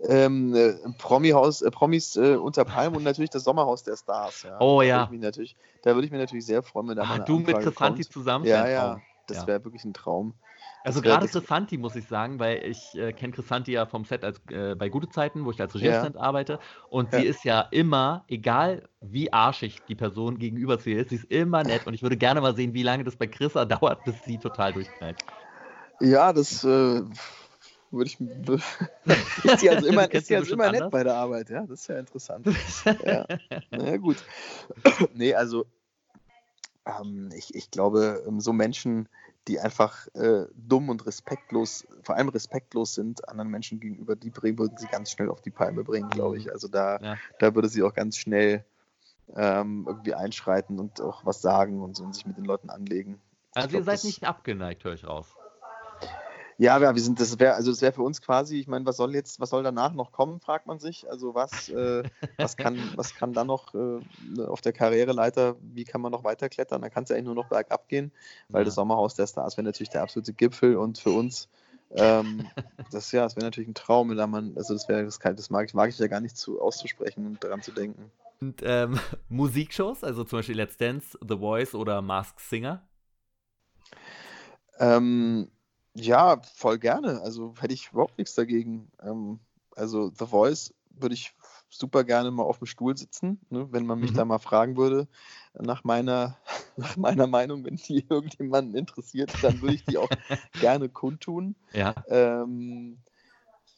ähm, äh, Promi-Haus, äh, Promis äh, unter Palmen und natürlich das Sommerhaus der Stars. Ja. Oh, da ja. Würde ich da würde ich mich natürlich sehr freuen, wenn da mal Ah, eine du mit Anfrage Chrisanti kommt. zusammen? Ja, ja, Traum. das wäre wirklich ein Traum. Also gerade Chrisanti muss ich sagen, weil ich äh, kenne Chrisanti ja vom Set als, äh, bei Gute Zeiten, wo ich als Ja. Regieassistent arbeite. Und Ja. sie ist ja immer, egal wie arschig die Person gegenüber zu ihr ist, sie ist immer nett. Und ich würde gerne mal sehen, wie lange das bei Chrissa dauert, bis sie total durchknallt. Ja, das äh, würde ich. ist die also immer, ist sie also immer nett bei der Arbeit, ja? Das ist ja interessant. ja. Na gut. nee, also ähm, ich, ich glaube, ähm, so Menschen, die einfach äh, dumm und respektlos, vor allem respektlos sind anderen Menschen gegenüber, die bringen, würden sie ganz schnell auf die Palme bringen, glaube ich. Also da, Ja. da würde sie auch ganz schnell ähm, irgendwie einschreiten und auch was sagen und, so und sich mit den Leuten anlegen. Also ihr glaub, seid das- nicht abgeneigt, höre ich raus. Ja, wir sind, das wäre, also das wäre für uns quasi, ich meine, was soll jetzt, was soll danach noch kommen, fragt man sich. Also was, äh, was kann, was kann dann noch äh, auf der Karriereleiter, wie kann man noch weiterklettern? Da kann es ja eigentlich nur noch bergab gehen, weil Ja. das Sommerhaus der Stars wäre natürlich der absolute Gipfel und für uns, ähm, das ja, das wäre natürlich ein Traum, wenn da man, also das wäre, das, das mag, ich- mag ich ja gar nicht zu auszusprechen und daran zu denken. Und ähm, Musikshows, also zum Beispiel Let's Dance, The Voice oder Mask Singer? Ähm, ja, voll gerne. Also hätte ich überhaupt nichts dagegen. Ähm, also The Voice würde ich super gerne mal auf dem Stuhl sitzen, ne, wenn man mich Mhm. da mal fragen würde nach meiner, nach meiner Meinung, wenn die irgendjemanden interessiert, dann würde ich die auch gerne kundtun. Ja. Ähm,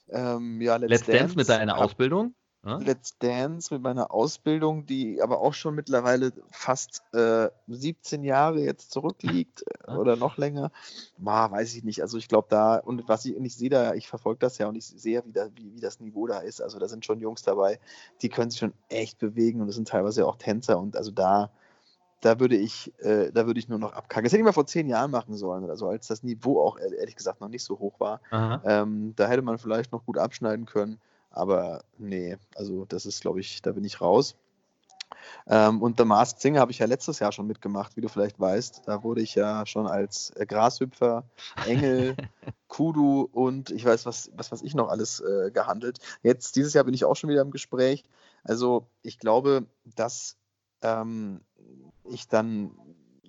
ähm, ja, Let's, Let's, Dance, mit deiner Ausbildung? Let's Dance mit meiner Ausbildung, die aber auch schon mittlerweile fast äh, 17 Jahre jetzt zurückliegt Ah. oder noch länger. Ma, weiß ich nicht. Also ich glaube da, und was ich, und ich sehe da, ich verfolge das ja und ich sehe, wie, da, wie, wie das Niveau da ist. Also da sind schon Jungs dabei, die können sich schon echt bewegen und das sind teilweise auch Tänzer und also da, da würde ich, äh, da würde ich nur noch abkacken. Das hätte ich mal vor zehn Jahren machen sollen oder so, als das Niveau auch ehr- ehrlich gesagt noch nicht so hoch war. Ähm, da hätte man vielleicht noch gut abschneiden können. Aber nee, also das ist, glaube ich, da bin ich raus. Ähm, und The Masked Singer habe ich ja letztes Jahr schon mitgemacht, wie du vielleicht weißt. Da wurde ich ja schon als äh, Grashüpfer, Engel, Kudu und ich weiß, was, was, was ich noch alles äh, gehandelt. Jetzt, dieses Jahr bin ich auch schon wieder im Gespräch. Also ich glaube, dass ähm, ich dann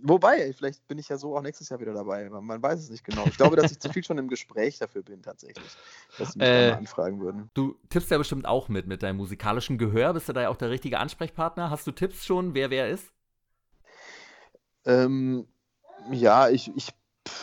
Wobei, vielleicht bin ich ja so auch nächstes Jahr wieder dabei. Man, man weiß es nicht genau. Ich glaube, dass ich zu viel schon im Gespräch dafür bin, tatsächlich. Dass sie mich Äh, anfragen würden. Du tippst ja bestimmt auch mit, mit deinem musikalischen Gehör. Bist du da ja auch der richtige Ansprechpartner? Hast du Tipps schon, wer wer ist? Ähm, ja, ich, ich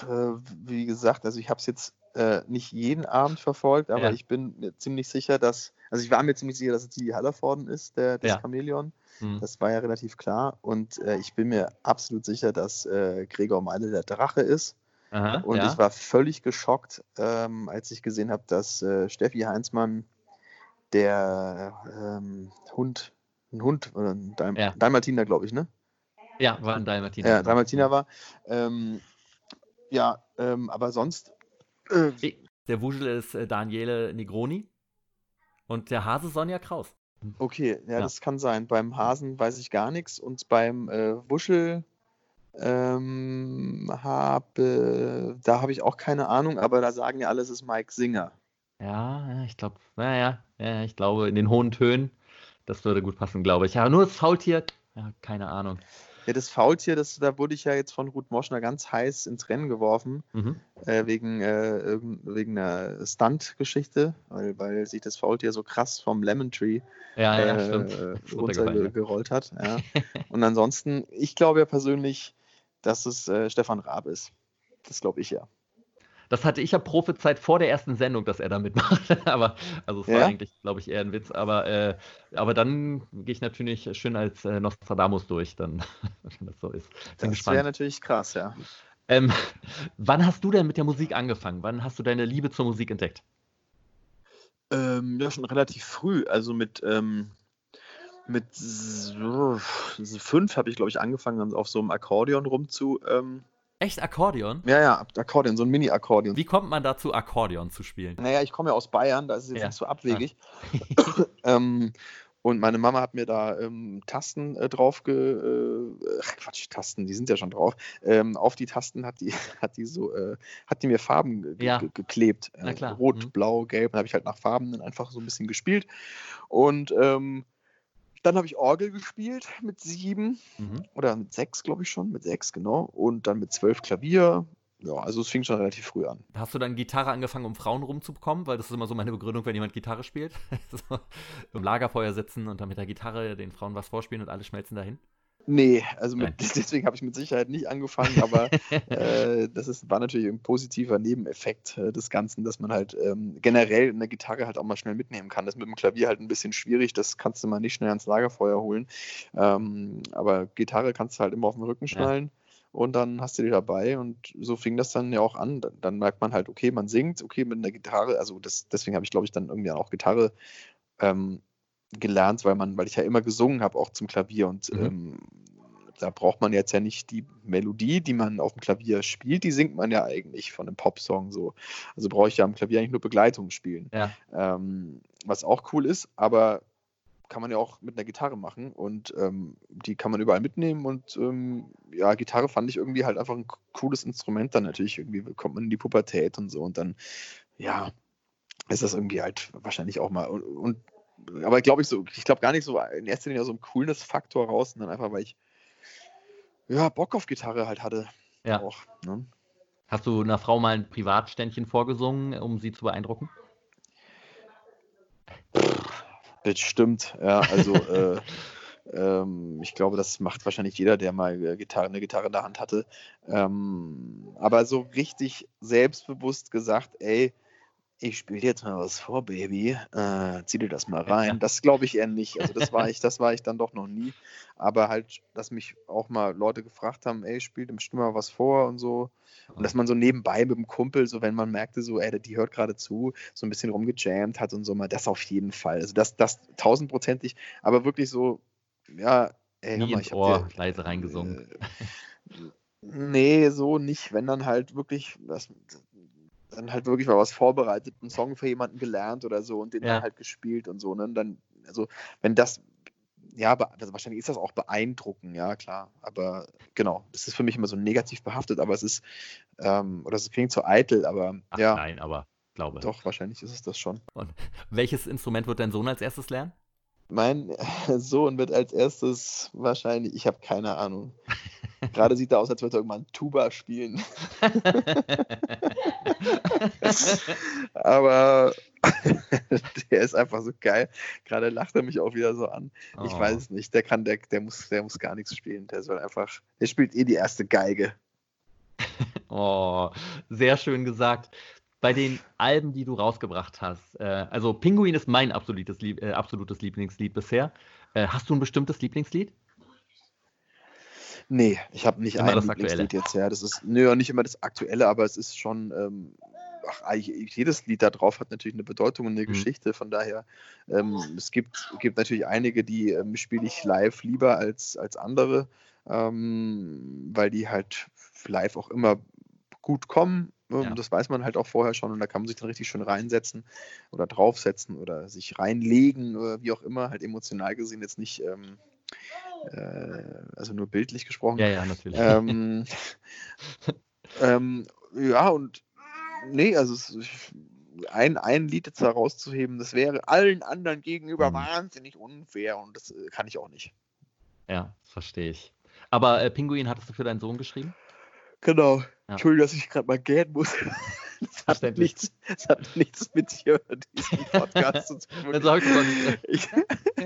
äh, wie gesagt, also ich habe es jetzt äh, nicht jeden Abend verfolgt, aber Ja. ich bin mir ziemlich sicher, dass, also ich war mir ziemlich sicher, dass es Didi Hallervorden ist, der, das Ja. Chamäleon. Hm. Das war ja relativ klar. Und äh, ich bin mir absolut sicher, dass äh, Gregor Meile der Drache ist. Aha, Und ja. ich war völlig geschockt, ähm, als ich gesehen habe, dass äh, Steffi Heinzmann der ähm, Hund, ein Hund, oder ein Dalm Ja. Dalmatiner, glaube ich, ne? ja, war ein Dalmatiner. Ja, genau. Dalmatiner war. Ähm, ja, ähm, aber sonst. Äh, Der Wuschel ist äh, Daniele Negroni und der Hase Sonja Kraus. okay, ja, Ja. das kann sein. Beim Hasen weiß ich gar nichts und beim äh, Wuschel ähm, habe, da habe ich auch keine Ahnung, aber da sagen ja alle, es ist Mike Singer. Ja, ja, ich glaube, naja, ja, ich glaube, in den hohen Tönen, das würde gut passen, glaube ich. Ja, nur das Faultier, ja, keine Ahnung. Ja, das Faultier, das, da wurde ich ja jetzt von Ruth Moschner ganz heiß ins Rennen geworfen, Mhm. äh, wegen, äh, wegen einer Stunt-Geschichte, weil, weil sich das Faultier so krass vom Lemon Tree Ja, ja, äh, runtergerollt hat. Ja. Und ansonsten, ich glaube ja persönlich, dass es äh, Stefan Raab ist. Das glaube ich ja. Das hatte ich ja prophezeit vor der ersten Sendung, dass er da mitmacht. aber, also es war Ja? eigentlich, glaube ich, eher ein Witz. Aber, äh, aber dann gehe ich natürlich schön als äh, Nostradamus durch, dann, wenn das so ist. Bin Das wäre natürlich krass, ja. Ähm, wann hast du denn mit der Musik angefangen? Wann hast du deine Liebe zur Musik entdeckt? Ähm, ja, schon relativ früh. Also mit, ähm, mit so, fünf habe ich, glaube ich, angefangen, auf so einem Akkordeon rumzu. Ähm, Echt Akkordeon? ja, ja, Akkordeon, so ein Mini-Akkordeon. Wie kommt man dazu, Akkordeon zu spielen? Naja, ich komme ja aus Bayern, da ist es jetzt Ja. nicht so abwegig. ähm, und meine Mama hat mir da ähm, Tasten äh, drauf ge. Äh, Quatsch, Tasten, die sind ja schon drauf. Ähm, auf die Tasten hat die, hat die so, äh, hat die mir Farben ge Ja. ge geklebt. Äh. Rot, Mhm. blau, gelb. Dann habe ich halt nach Farben dann einfach so ein bisschen gespielt. Und ähm, dann habe ich Orgel gespielt mit sieben Mhm. oder mit sechs, glaube ich schon, mit sechs, genau. Und dann mit zwölf Klavier. Ja, also es fing schon relativ früh an. Hast du dann Gitarre angefangen, um Frauen rumzubekommen? Weil das ist immer so meine Begründung, wenn jemand Gitarre spielt. so, Im Lagerfeuer sitzen und dann mit der Gitarre den Frauen was vorspielen und alle schmelzen dahin. Nee, also mit, deswegen habe ich mit Sicherheit nicht angefangen, aber äh, das ist, war natürlich ein positiver Nebeneffekt äh, des Ganzen, dass man halt ähm, generell eine Gitarre halt auch mal schnell mitnehmen kann. Das ist mit dem Klavier halt ein bisschen schwierig, das kannst du mal nicht schnell ans Lagerfeuer holen. Ähm, aber Gitarre kannst du halt immer auf den Rücken schnallen. Und dann hast du die dabei und so fing das dann ja auch an. Dann, dann merkt man halt, okay, man singt, okay, mit einer Gitarre, also das, deswegen habe ich, glaube ich, dann irgendwie auch Gitarre ähm, gelernt, weil man, weil ich ja immer gesungen habe, auch zum Klavier und Mhm. ähm, da braucht man jetzt ja nicht die Melodie, die man auf dem Klavier spielt, die singt man ja eigentlich von einem Popsong so. Also brauche ich ja am Klavier eigentlich nur Begleitung spielen. Ja. Ähm, was auch cool ist, aber kann man ja auch mit einer Gitarre machen und ähm, die kann man überall mitnehmen und ähm, ja, Gitarre fand ich irgendwie halt einfach ein cooles Instrument dann natürlich irgendwie kommt man in die Pubertät und so und dann ja, ist das irgendwie halt wahrscheinlich auch mal und, und aber glaube ich so, ich glaube gar nicht so in erster Linie aus so einem Coolness-Faktor raus, sondern einfach, weil ich ja Bock auf Gitarre halt hatte. Ja. Auch, ne? Hast du einer Frau mal ein Privatständchen vorgesungen, um sie zu beeindrucken? Bestimmt, ja, also äh, ähm, ich glaube, das macht wahrscheinlich jeder, der mal äh, Gitarre, eine Gitarre in der Hand hatte. Ähm, aber so richtig selbstbewusst gesagt, ey, ich spiele jetzt mal was vor, Baby, äh, zieh dir das mal rein. Das glaube ich eher nicht. Also das war ich, das war ich dann doch noch nie. Aber halt, dass mich auch mal Leute gefragt haben, ey, spielt im Stimme mal was vor und so. Und dass man so nebenbei mit dem Kumpel, so wenn man merkte, so, ey, die hört gerade zu, so ein bisschen rumgejammt hat und so mal, das auf jeden Fall. Also das, das tausendprozentig, aber wirklich so, ja, ey, Nie mal, ich hab Ohr, dir, leise reingesungen. äh, nee, so nicht, wenn dann halt wirklich, das, dann halt wirklich mal was vorbereitet, einen Song für jemanden gelernt oder so und den Ja. dann halt gespielt und so. Ne? Und dann, also wenn das, ja, also wahrscheinlich ist das auch beeindruckend, ja, klar. Aber genau, das ist für mich immer so negativ behaftet, aber es ist, ähm, oder es klingt so eitel, aber Ach, ja, Nein, aber glaube. doch, wahrscheinlich ist es das schon. Und welches Instrument wird dein Sohn als erstes lernen? Mein Sohn wird als erstes wahrscheinlich, ich habe keine Ahnung. Gerade sieht er aus, als würde er irgendwann Tuba spielen. Aber der ist einfach so geil. Gerade lacht er mich auch wieder so an. Ich Oh. weiß es nicht. Der kann, der, der muss, der muss gar nichts spielen. Der soll einfach. Der spielt eh die erste Geige. Oh, sehr schön gesagt. Bei den Alben, die du rausgebracht hast, äh, also Pinguin ist mein absolutes, Lieb äh, absolutes Lieblingslied bisher. Äh, hast du ein bestimmtes Lieblingslied? Nee, ich habe nicht Immer ein das Aktuelle. Jetzt, ja. Das ist, nö, nicht immer das Aktuelle, aber es ist schon, ähm, ach, jedes Lied da drauf hat natürlich eine Bedeutung und eine Mhm. Geschichte. Von daher, ähm, es gibt, gibt natürlich einige, die ähm, spiele ich live lieber als, als andere, ähm, weil die halt live auch immer gut kommen. Ähm, Ja. Das weiß man halt auch vorher schon und da kann man sich dann richtig schön reinsetzen oder draufsetzen oder sich reinlegen oder wie auch immer, halt emotional gesehen jetzt nicht, ähm, äh, also nur bildlich gesprochen. Ja, ja, natürlich. Ähm, ähm, ja, und nee, also es, ein, ein Lied jetzt da rauszuheben, das wäre allen anderen gegenüber Mhm. wahnsinnig unfair und das äh, kann ich auch nicht. Ja, das verstehe ich. Aber äh, Pinguin hattest du für deinen Sohn geschrieben? Genau. Ja. Entschuldigung, dass ich gerade mal gähnen muss. Das hat, nichts, das hat nichts mit hier diesem Podcast zu tun. Also ich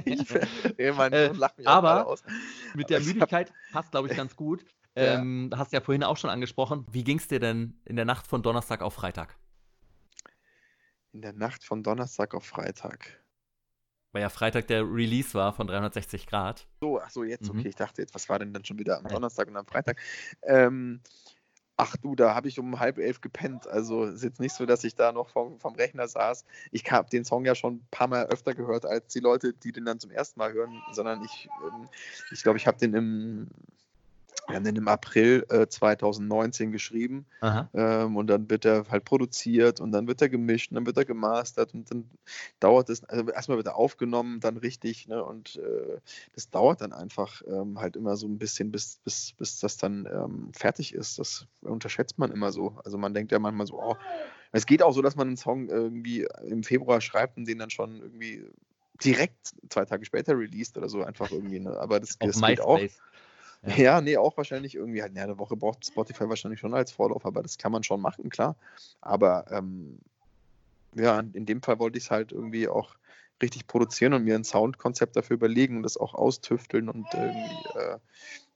Ich, ich, ich mein Äh, lacht mich aber- aus. Mit der Müdigkeit passt, glaube ich, ganz gut. Ja. Ähm, hast ja vorhin auch schon angesprochen. Wie ging es dir denn in der Nacht von Donnerstag auf Freitag? In der Nacht von Donnerstag auf Freitag. Weil ja Freitag der Release war von 360 Grad. So, ach so, jetzt, Mhm. okay. Ich dachte jetzt, was war denn dann schon wieder am. Donnerstag und am Freitag? Ähm, ach du, da habe ich um halb elf gepennt. Also ist jetzt nicht so, dass ich da noch vom, vom Rechner saß. Ich habe den Song ja schon ein paar Mal öfter gehört als die Leute, die den dann zum ersten Mal hören, sondern ich ähm, ich, glaube, ich habe den im, wir haben den im April äh, 2019 geschrieben. Ähm, und dann wird er halt produziert und dann wird er gemischt und dann wird er gemastert und dann dauert es, also erstmal wird er aufgenommen, dann richtig, ne? Und äh, das dauert dann einfach ähm, halt immer so ein bisschen, bis, bis, bis das dann ähm, fertig ist. Das unterschätzt man immer so. Also man denkt ja manchmal so, oh, es geht auch so, dass man einen Song irgendwie im Februar schreibt und den dann schon irgendwie direkt zwei Tage später released oder so einfach irgendwie, ne? Aber das, das geht auch. Ja. Ja. nee, auch wahrscheinlich irgendwie halt, ja, eine Woche braucht Spotify wahrscheinlich schon als Vorlauf, aber das kann man schon machen, klar. Aber ähm, ja, in dem Fall wollte ich es halt irgendwie auch richtig produzieren und mir ein Soundkonzept dafür überlegen und das auch austüfteln und irgendwie äh,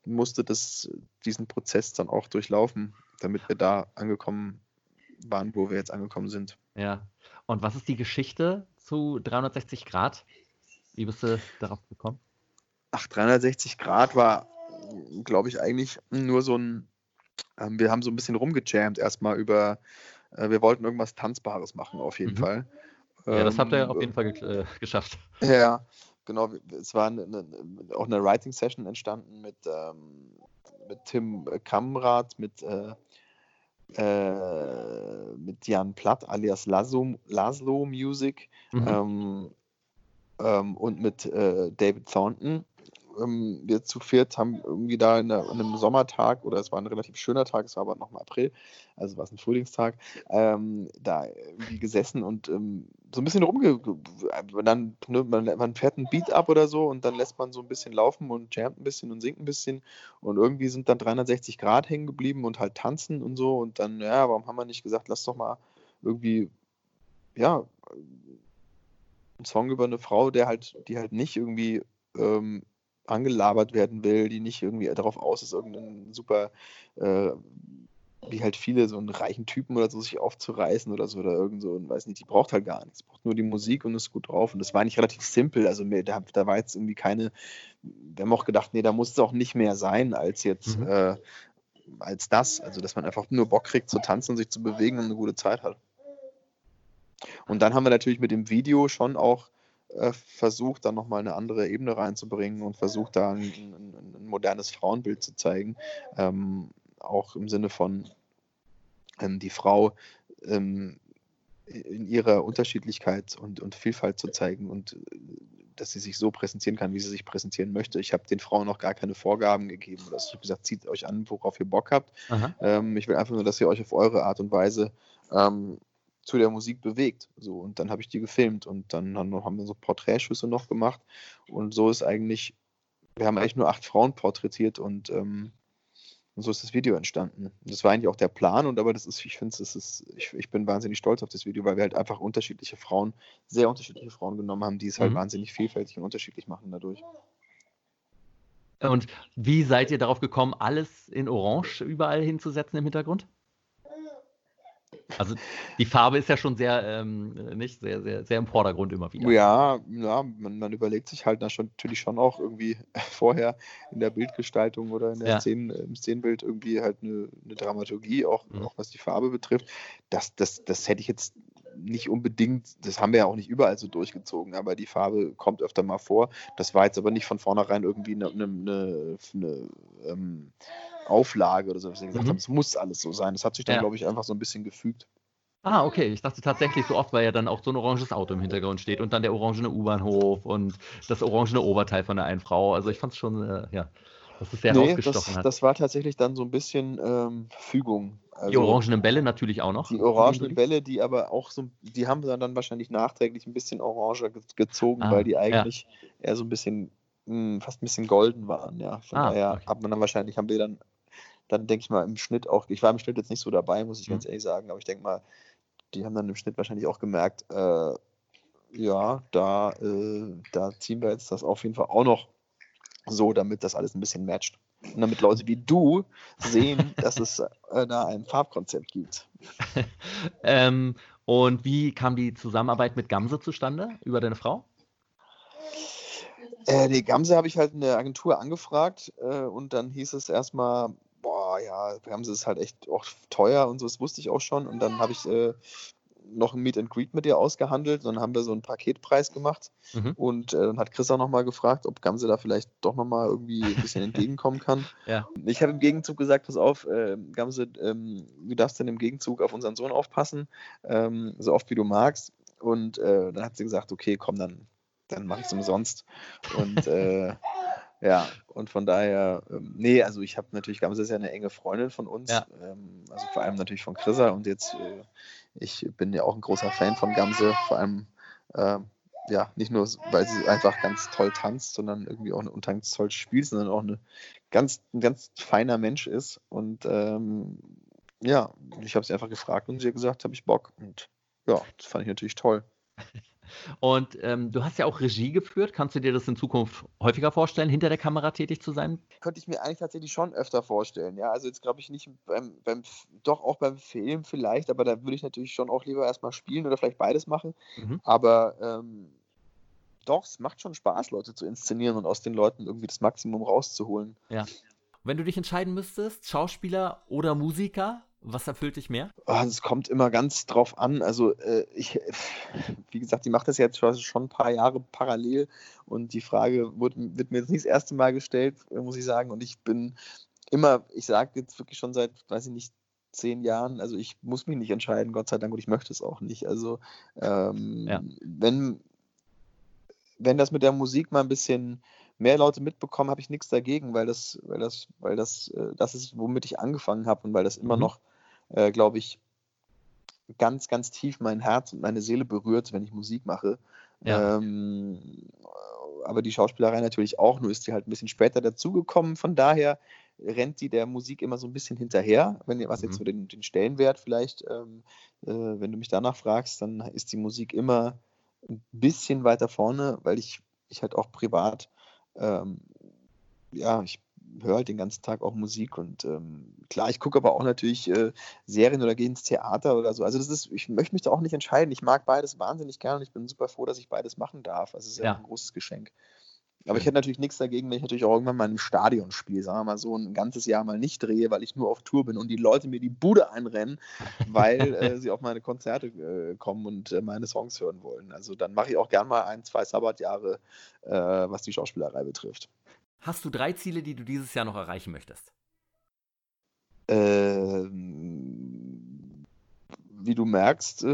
musste das, diesen Prozess dann auch durchlaufen, damit wir da angekommen waren, wo wir jetzt angekommen sind. Ja. Und was ist die Geschichte zu 360 Grad? Wie bist du darauf gekommen? Ach, 360 Grad war, glaube ich, eigentlich nur so ein, ähm, wir haben so ein bisschen rumgejammt erstmal über, äh, wir wollten irgendwas Tanzbares machen auf jeden Mhm. Fall. Ja, das habt ihr Ähm, auf jeden Fall ge äh, geschafft. Ja, genau. Es war eine, eine, auch eine Writing-Session entstanden mit, ähm, mit Tim Kamrat, mit, äh, äh, mit Jan Platt alias Laszlo, Laszlo Music Mhm. ähm, ähm, und mit äh, David Thornton. Ähm, wir zu viert haben irgendwie da in, der, an einem Sommertag, oder es war ein relativ schöner Tag, es war aber noch im April, also war es ein Frühlingstag, ähm, da irgendwie gesessen und ähm, so ein bisschen rumge... Dann, ne, man, man fährt ein Beat ab oder so und dann lässt man so ein bisschen laufen und jammt ein bisschen und singt ein bisschen und irgendwie sind dann 360 Grad hängen geblieben und halt tanzen und so und dann, ja, warum haben wir nicht gesagt, lass doch mal irgendwie, ja, ein Song über eine Frau, der halt, die halt nicht irgendwie ähm, angelabert werden will, die nicht irgendwie darauf aus ist, irgendeinen super, äh, wie halt viele, so einen reichen Typen oder so sich aufzureißen oder so oder irgend so, und weiß nicht, die braucht halt gar nichts, braucht nur die Musik und ist gut drauf. Und das war nicht relativ simpel, also mir, da, da war jetzt irgendwie keine, wir haben auch gedacht, nee, da muss es auch nicht mehr sein als jetzt, Mhm. äh, als das. Also, dass man einfach nur Bock kriegt zu tanzen und sich zu bewegen und eine gute Zeit hat. Und dann haben wir natürlich mit dem Video schon auch äh, versucht, dann nochmal eine andere Ebene reinzubringen und versucht, da ein, ein, ein modernes Frauenbild zu zeigen. Ähm, auch im Sinne von ähm, die Frau ähm, in ihrer Unterschiedlichkeit und, und Vielfalt zu zeigen und äh, dass sie sich so präsentieren kann, wie sie sich präsentieren möchte. Ich habe den Frauen noch gar keine Vorgaben gegeben. Oder ich habe gesagt, zieht euch an, worauf ihr Bock habt. Ähm, ich will einfach nur, dass ihr euch auf eure Art und Weise ähm, zu der Musik bewegt. So, und dann habe ich die gefilmt und dann haben, wir so Porträtschüsse noch gemacht. Und so ist eigentlich, wir haben eigentlich nur acht Frauen porträtiert und ähm, Und so ist das Video entstanden. Das war eigentlich auch der Plan, und aber das ist, ich finde, es ist, ich, ich bin wahnsinnig stolz auf das Video, weil wir halt einfach unterschiedliche Frauen, sehr unterschiedliche Frauen genommen haben, die es halt mhm. wahnsinnig vielfältig und unterschiedlich machen dadurch. Und wie seid ihr darauf gekommen, alles in Orange überall hinzusetzen im Hintergrund? Also die Farbe ist ja schon sehr, ähm, nicht, sehr, sehr, sehr im Vordergrund immer wieder. Ja, ja man, man überlegt sich halt natürlich schon auch irgendwie vorher in der Bildgestaltung oder in der ja. Szenen, im Szenenbild irgendwie halt eine, eine Dramaturgie, auch, mhm. auch was die Farbe betrifft. Das, das, das hätte ich jetzt nicht unbedingt, das haben wir ja auch nicht überall so durchgezogen, aber die Farbe kommt öfter mal vor. Das war jetzt aber nicht von vornherein irgendwie eine, eine, eine, eine ähm, Auflage oder so, dass wir gesagt mhm. haben, es muss alles so sein. Das hat sich dann, ja. glaube ich, einfach so ein bisschen gefügt. Ah, okay. Ich dachte tatsächlich so oft, weil ja dann auch so ein oranges Auto im Hintergrund steht und dann der orangene U-Bahnhof und das orangene Oberteil von der einen Frau. Also ich fand es schon, äh, ja, das ist sehr nee, rausgestochen das, hat. Das war tatsächlich dann so ein bisschen ähm, Fügung. Also, die orangenen Bälle natürlich auch noch. Die orangenen Bälle, die aber auch so, die haben dann, dann wahrscheinlich nachträglich ein bisschen oranger gezogen, ah, weil die eigentlich ja. eher so ein bisschen, mh, hm, fast ein bisschen golden waren, ja. Von ah, daher okay. hat man dann wahrscheinlich, haben wir dann dann denke ich mal im Schnitt auch, ich war im Schnitt jetzt nicht so dabei, muss ich mhm. ganz ehrlich sagen, aber ich denke mal, die haben dann im Schnitt wahrscheinlich auch gemerkt, äh, ja, da, äh, da ziehen wir jetzt das auf jeden Fall auch noch so, damit das alles ein bisschen matcht. Und damit Leute wie du sehen, dass es äh, da ein Farbkonzept gibt. ähm, und wie kam die Zusammenarbeit mit Gamse zustande über deine Frau? Äh, die Gamse habe ich halt in der Agentur angefragt äh, und dann hieß es erstmal, boah, ja, Bremse ist halt echt auch teuer und so, das wusste ich auch schon. Und dann habe ich äh, noch ein Meet and Greet mit ihr ausgehandelt. Dann haben wir so einen Paketpreis gemacht. Mhm. Und äh, dann hat Chris auch nochmal gefragt, ob Gamse da vielleicht doch nochmal irgendwie ein bisschen entgegenkommen kann. Ja. Ich habe im Gegenzug gesagt, pass auf, äh, Gamse, ähm, du darfst dann im Gegenzug auf unseren Sohn aufpassen, ähm, so oft wie du magst. Und äh, dann hat sie gesagt, okay, komm, dann, dann mache ich es umsonst. Und äh, ja, und von daher, ähm, nee, also ich habe natürlich, Gamse ist ja eine enge Freundin von uns, ja. ähm, also vor allem natürlich von Chrissa und jetzt, äh, ich bin ja auch ein großer Fan von Gamse, vor allem, äh, ja, nicht nur, weil sie einfach ganz toll tanzt, sondern irgendwie auch und ganz toll spielt, sondern auch eine ganz, ein ganz feiner Mensch ist und ähm, ja, ich habe sie einfach gefragt und sie hat gesagt, habe ich Bock und ja, das fand ich natürlich toll. Und ähm, du hast ja auch Regie geführt. Kannst du dir das in Zukunft häufiger vorstellen, hinter der Kamera tätig zu sein? Könnte ich mir eigentlich tatsächlich schon öfter vorstellen. Ja, also jetzt glaube ich nicht beim, beim, doch auch beim Film vielleicht, aber da würde ich natürlich schon auch lieber erstmal spielen oder vielleicht beides machen. Mhm. Aber ähm, doch, es macht schon Spaß, Leute zu inszenieren und aus den Leuten irgendwie das Maximum rauszuholen. Ja. Wenn du dich entscheiden müsstest, Schauspieler oder Musiker, was erfüllt dich mehr? Ah, es kommt immer ganz drauf an. Also äh, ich, wie gesagt, ich mache das jetzt schon ein paar Jahre parallel und die Frage wird, wird mir jetzt nicht das erste Mal gestellt, muss ich sagen. Und ich bin immer, ich sage jetzt wirklich schon seit, weiß ich nicht, zehn Jahren, also ich muss mich nicht entscheiden, Gott sei Dank, und ich möchte es auch nicht. Also ähm, ja. wenn, wenn das mit der Musik mal ein bisschen mehr Leute mitbekommen, habe ich nichts dagegen, weil das, weil das, weil das, äh, das ist, womit ich angefangen habe und weil das immer mhm. noch äh, glaube ich, ganz, ganz tief mein Herz und meine Seele berührt, wenn ich Musik mache. Ja. Ähm, aber die Schauspielerei natürlich auch, nur ist die halt ein bisschen später dazugekommen. Von daher rennt die der Musik immer so ein bisschen hinterher. Wenn was mhm. jetzt so den, den Stellenwert vielleicht, ähm, äh, wenn du mich danach fragst, dann ist die Musik immer ein bisschen weiter vorne, weil ich, ich halt auch privat, ähm, ja, ich höre halt den ganzen Tag auch Musik und ähm, klar, ich gucke aber auch natürlich äh, Serien oder gehe ins Theater oder so. Also das ist, ich möchte mich da auch nicht entscheiden. Ich mag beides wahnsinnig gerne und ich bin super froh, dass ich beides machen darf. Also es ist ja ein großes Geschenk. Aber ich hätte natürlich nichts dagegen, wenn ich natürlich auch irgendwann mal im Stadion spiele, sagen wir mal so ein ganzes Jahr mal nicht drehe, weil ich nur auf Tour bin und die Leute mir die Bude einrennen, weil äh, sie auf meine Konzerte äh, kommen und äh, meine Songs hören wollen. Also dann mache ich auch gern mal ein, zwei Sabbatjahre, äh, was die Schauspielerei betrifft. Hast du drei Ziele, die du dieses Jahr noch erreichen möchtest? Ähm, wie du merkst, äh,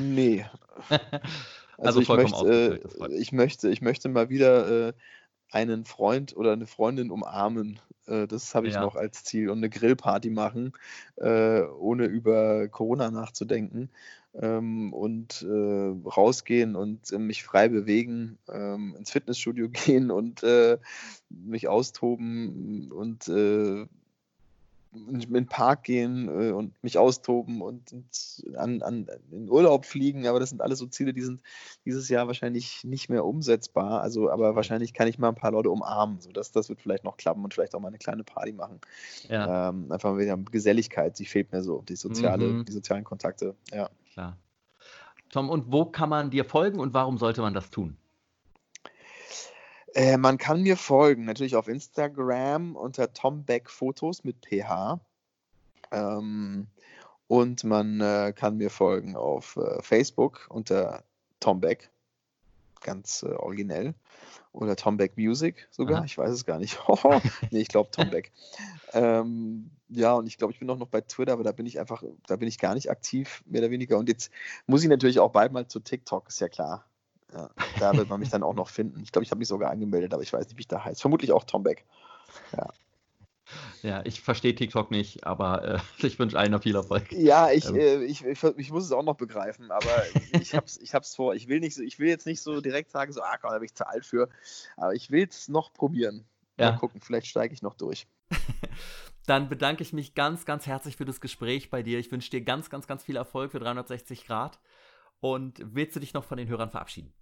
nee. Also, also ich, möchte, äh, ich, möchte, ich möchte mal wieder äh, einen Freund oder eine Freundin umarmen. Äh, das habe ich ja. noch als Ziel. Und eine Grillparty machen, äh, ohne über Corona nachzudenken ähm, und äh, rausgehen und äh, mich frei bewegen, ähm, ins Fitnessstudio gehen und mich austoben und äh, in den Park gehen äh, und mich austoben und, und an, an, in Urlaub fliegen, aber das sind alles so Ziele, die sind dieses Jahr wahrscheinlich nicht mehr umsetzbar. Also, aber wahrscheinlich kann ich mal ein paar Leute umarmen. So, das, das wird vielleicht noch klappen und vielleicht auch mal eine kleine Party machen. Ja. Ähm, einfach wieder Geselligkeit, die fehlt mir so, die soziale, mhm. die sozialen Kontakte. Ja. Klar. Tom, und wo kann man dir folgen und warum sollte man das tun? Äh, man kann mir folgen, natürlich auf Instagram unter Tom Beck Fotos mit PH. Ähm, und man äh, kann mir folgen auf äh, Facebook unter Tom Beck, ganz äh, originell. Oder Tom Beck Music sogar, Aha. ich weiß es gar nicht. nee, ich glaube Tom Beck. ähm, ja, und ich glaube, ich bin auch noch bei Twitter, aber da bin ich einfach, da bin ich gar nicht aktiv, mehr oder weniger. Und jetzt muss ich natürlich auch bald mal zu TikTok, ist ja klar. Ja, da wird man mich dann auch noch finden. Ich glaube, ich habe mich sogar angemeldet, aber ich weiß nicht, wie ich da heiße. Vermutlich auch Tom Beck. Ja. Ja, ich verstehe TikTok nicht, aber äh, ich wünsche allen noch viel Erfolg. Ja, ich, ähm. äh, ich, ich, ich, muss es auch noch begreifen, aber ich habe es ich hab's vor. Ich will, nicht so, ich will jetzt nicht so direkt sagen, so, ah, Gott, da bin ich zu alt für. Aber ich will es noch probieren. Mal gucken, vielleicht steige ich noch durch. Dann bedanke ich mich ganz, ganz herzlich für das Gespräch bei dir. Ich wünsche dir ganz, ganz, ganz viel Erfolg für 360 Grad. Und willst du dich noch von den Hörern verabschieden?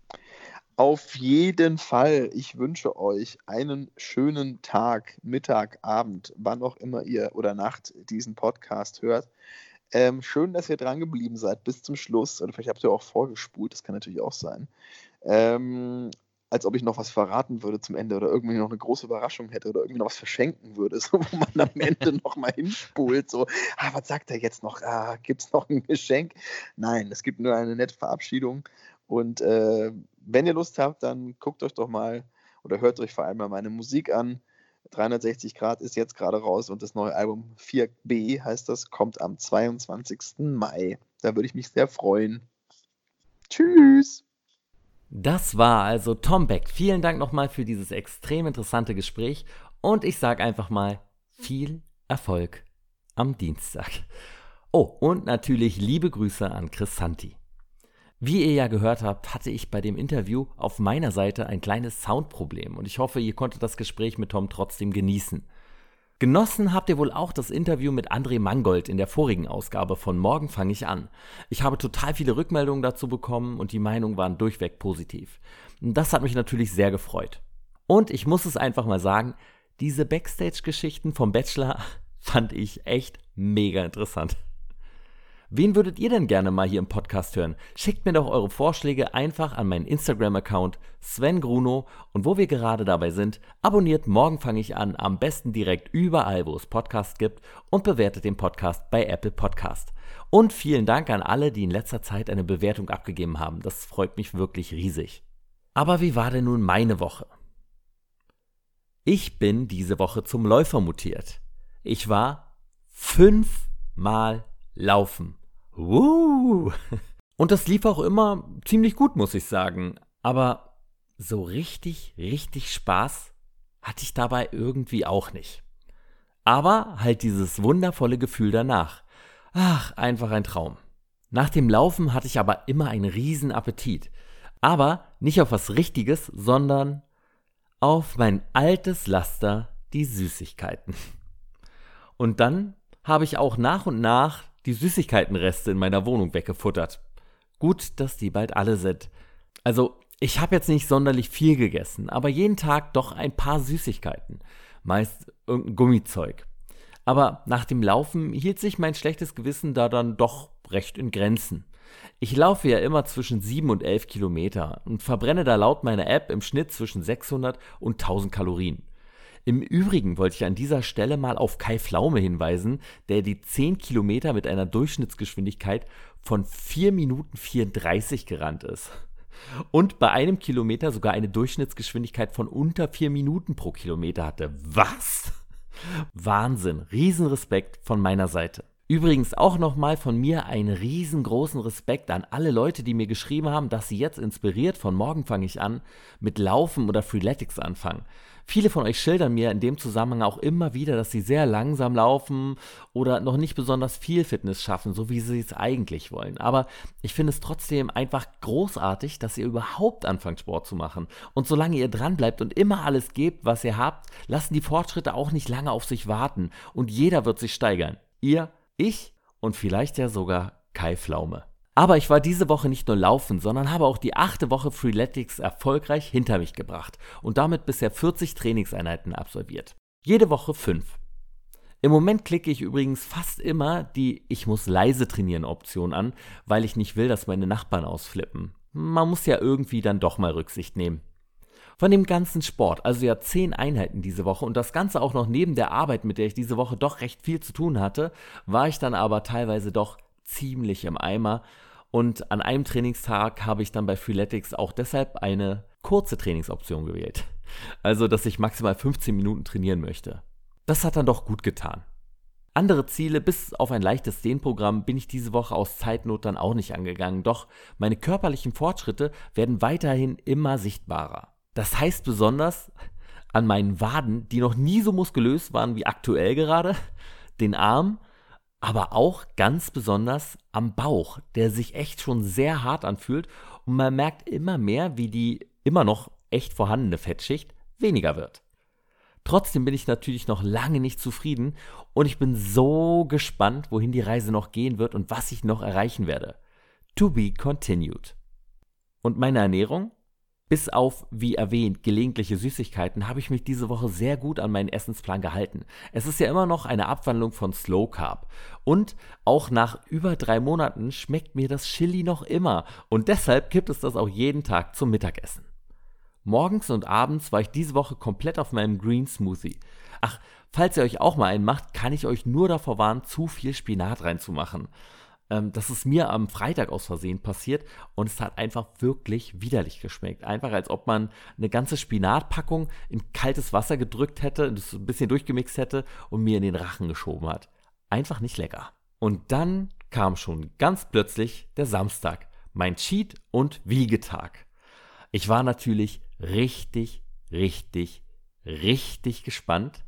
Auf jeden Fall. Ich wünsche euch einen schönen Tag, Mittag, Abend, wann auch immer ihr oder Nacht diesen Podcast hört. Ähm, schön, dass ihr dran geblieben seid bis zum Schluss. Oder vielleicht habt ihr auch vorgespult, das kann natürlich auch sein. Ähm, als ob ich noch was verraten würde zum Ende oder irgendwie noch eine große Überraschung hätte oder irgendwie noch was verschenken würde, so, wo man am Ende noch mal hinspult, so, ah, was sagt er jetzt noch? Ah, gibt es noch ein Geschenk? Nein, es gibt nur eine nette Verabschiedung. Und äh, wenn ihr Lust habt, dann guckt euch doch mal oder hört euch vor allem mal meine Musik an. 360 Grad ist jetzt gerade raus und das neue Album 4b heißt das, kommt am 22. Mai. Da würde ich mich sehr freuen. Tschüss! Das war also Tom Beck. Vielen Dank nochmal für dieses extrem interessante Gespräch und ich sage einfach mal viel Erfolg am Dienstag. Oh, und natürlich liebe Grüße an Chris Santi. Wie ihr ja gehört habt, hatte ich bei dem Interview auf meiner Seite ein kleines Soundproblem und ich hoffe, ihr konntet das Gespräch mit Tom trotzdem genießen. Genossen habt ihr wohl auch das Interview mit André Mangold in der vorigen Ausgabe von Morgen fange ich an. Ich habe total viele Rückmeldungen dazu bekommen und die Meinungen waren durchweg positiv. Das hat mich natürlich sehr gefreut. Und ich muss es einfach mal sagen, diese Backstage-Geschichten vom Bachelor fand ich echt mega interessant. Wen würdet ihr denn gerne mal hier im Podcast hören? Schickt mir doch eure Vorschläge einfach an meinen Instagram-Account Sven Gruno und wo wir gerade dabei sind, abonniert Morgen fange ich an, am besten direkt überall, wo es Podcasts gibt und bewertet den Podcast bei Apple Podcast. Und vielen Dank an alle, die in letzter Zeit eine Bewertung abgegeben haben. Das freut mich wirklich riesig. Aber wie war denn nun meine Woche? Ich bin diese Woche zum Läufer mutiert. Ich war fünfmal laufen. Uh. Und das lief auch immer ziemlich gut, muss ich sagen. Aber so richtig, richtig Spaß hatte ich dabei irgendwie auch nicht. Aber halt dieses wundervolle Gefühl danach. Ach, einfach ein Traum. Nach dem Laufen hatte ich aber immer einen riesen Appetit. Aber nicht auf was Richtiges, sondern auf mein altes Laster, die Süßigkeiten. Und dann habe ich auch nach und nach die Süßigkeitenreste in meiner Wohnung weggefuttert. Gut, dass die bald alle sind. Also, ich habe jetzt nicht sonderlich viel gegessen, aber jeden Tag doch ein paar Süßigkeiten. Meist irgendein Gummizeug. Aber nach dem Laufen hielt sich mein schlechtes Gewissen da dann doch recht in Grenzen. Ich laufe ja immer zwischen 7 und 11 Kilometer und verbrenne da laut meiner App im Schnitt zwischen 600 und 1000 Kalorien. Im Übrigen wollte ich an dieser Stelle mal auf Kai Flaume hinweisen, der die 10 Kilometer mit einer Durchschnittsgeschwindigkeit von 4 Minuten 34 gerannt ist. Und bei einem Kilometer sogar eine Durchschnittsgeschwindigkeit von unter 4 Minuten pro Kilometer hatte. Was? Wahnsinn, Riesenrespekt von meiner Seite. Übrigens auch nochmal von mir einen riesengroßen Respekt an alle Leute, die mir geschrieben haben, dass sie jetzt inspiriert von morgen fange ich an mit Laufen oder Freeletics anfangen. Viele von euch schildern mir in dem Zusammenhang auch immer wieder, dass sie sehr langsam laufen oder noch nicht besonders viel Fitness schaffen, so wie sie es eigentlich wollen. Aber ich finde es trotzdem einfach großartig, dass ihr überhaupt anfangt, Sport zu machen. Und solange ihr dran bleibt und immer alles gebt, was ihr habt, lassen die Fortschritte auch nicht lange auf sich warten und jeder wird sich steigern. Ihr ich und vielleicht ja sogar Kai Pflaume. Aber ich war diese Woche nicht nur laufen, sondern habe auch die achte Woche Freeletics erfolgreich hinter mich gebracht und damit bisher 40 Trainingseinheiten absolviert. Jede Woche fünf. Im Moment klicke ich übrigens fast immer die Ich muss leise trainieren Option an, weil ich nicht will, dass meine Nachbarn ausflippen. Man muss ja irgendwie dann doch mal Rücksicht nehmen. Von dem ganzen Sport, also ja zehn Einheiten diese Woche und das Ganze auch noch neben der Arbeit, mit der ich diese Woche doch recht viel zu tun hatte, war ich dann aber teilweise doch ziemlich im Eimer. Und an einem Trainingstag habe ich dann bei Freeletics auch deshalb eine kurze Trainingsoption gewählt. Also, dass ich maximal 15 Minuten trainieren möchte. Das hat dann doch gut getan. Andere Ziele, bis auf ein leichtes Dehnprogramm, bin ich diese Woche aus Zeitnot dann auch nicht angegangen. Doch meine körperlichen Fortschritte werden weiterhin immer sichtbarer. Das heißt besonders an meinen Waden, die noch nie so muskulös waren wie aktuell gerade, den Arm, aber auch ganz besonders am Bauch, der sich echt schon sehr hart anfühlt und man merkt immer mehr, wie die immer noch echt vorhandene Fettschicht weniger wird. Trotzdem bin ich natürlich noch lange nicht zufrieden und ich bin so gespannt, wohin die Reise noch gehen wird und was ich noch erreichen werde. To be continued. Und meine Ernährung? Bis auf, wie erwähnt, gelegentliche Süßigkeiten habe ich mich diese Woche sehr gut an meinen Essensplan gehalten. Es ist ja immer noch eine Abwandlung von Slow Carb. Und auch nach über drei Monaten schmeckt mir das Chili noch immer. Und deshalb gibt es das auch jeden Tag zum Mittagessen. Morgens und abends war ich diese Woche komplett auf meinem Green Smoothie. Ach, falls ihr euch auch mal einen macht, kann ich euch nur davor warnen, zu viel Spinat reinzumachen. Ähm, das ist mir am Freitag aus Versehen passiert und es hat einfach wirklich widerlich geschmeckt. Einfach als ob man eine ganze Spinatpackung in kaltes Wasser gedrückt hätte, das ein bisschen durchgemixt hätte und mir in den Rachen geschoben hat. Einfach nicht lecker. Und dann kam schon ganz plötzlich der Samstag, mein Cheat- und Wiegetag. Ich war natürlich richtig, richtig, richtig gespannt,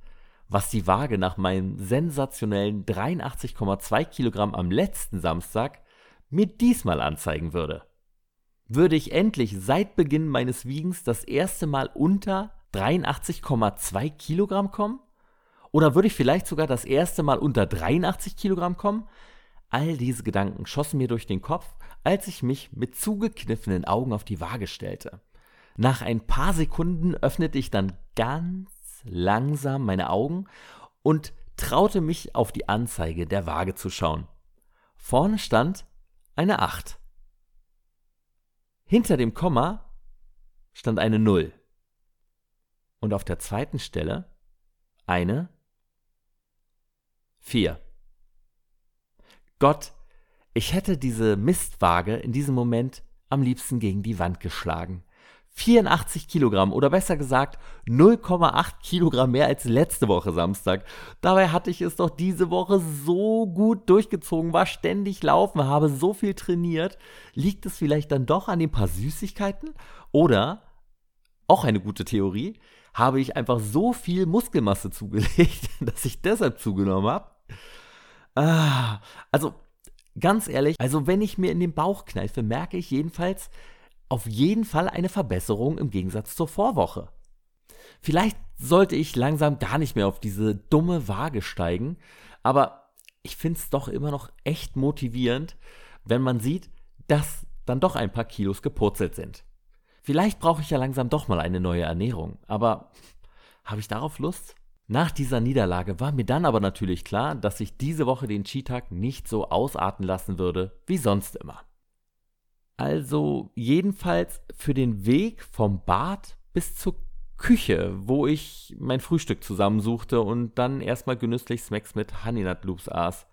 was die Waage nach meinen sensationellen 83,2 Kilogramm am letzten Samstag mir diesmal anzeigen würde. Würde ich endlich seit Beginn meines Wiegens das erste Mal unter 83,2 Kilogramm kommen? Oder würde ich vielleicht sogar das erste Mal unter 83 Kilogramm kommen? All diese Gedanken schossen mir durch den Kopf, als ich mich mit zugekniffenen Augen auf die Waage stellte. Nach ein paar Sekunden öffnete ich dann ganz langsam meine Augen und traute mich auf die Anzeige der Waage zu schauen. Vorne stand eine 8. Hinter dem Komma stand eine 0. Und auf der zweiten Stelle eine 4. Gott, ich hätte diese Mistwaage in diesem Moment am liebsten gegen die Wand geschlagen. 84 Kilogramm oder besser gesagt 0,8 Kilogramm mehr als letzte Woche Samstag. Dabei hatte ich es doch diese Woche so gut durchgezogen, war ständig laufen, habe so viel trainiert. Liegt es vielleicht dann doch an den paar Süßigkeiten? Oder, auch eine gute Theorie, habe ich einfach so viel Muskelmasse zugelegt, dass ich deshalb zugenommen habe? Ah, also ganz ehrlich, also wenn ich mir in den Bauch kneife, merke ich jedenfalls, auf jeden Fall eine Verbesserung im Gegensatz zur Vorwoche. Vielleicht sollte ich langsam gar nicht mehr auf diese dumme Waage steigen, aber ich finde es doch immer noch echt motivierend, wenn man sieht, dass dann doch ein paar Kilos gepurzelt sind. Vielleicht brauche ich ja langsam doch mal eine neue Ernährung, aber habe ich darauf Lust? Nach dieser Niederlage war mir dann aber natürlich klar, dass ich diese Woche den Cheat-Tag nicht so ausarten lassen würde wie sonst immer. Also jedenfalls für den Weg vom Bad bis zur Küche, wo ich mein Frühstück zusammensuchte und dann erstmal genüsslich Smacks mit Honey Nut Loops aß.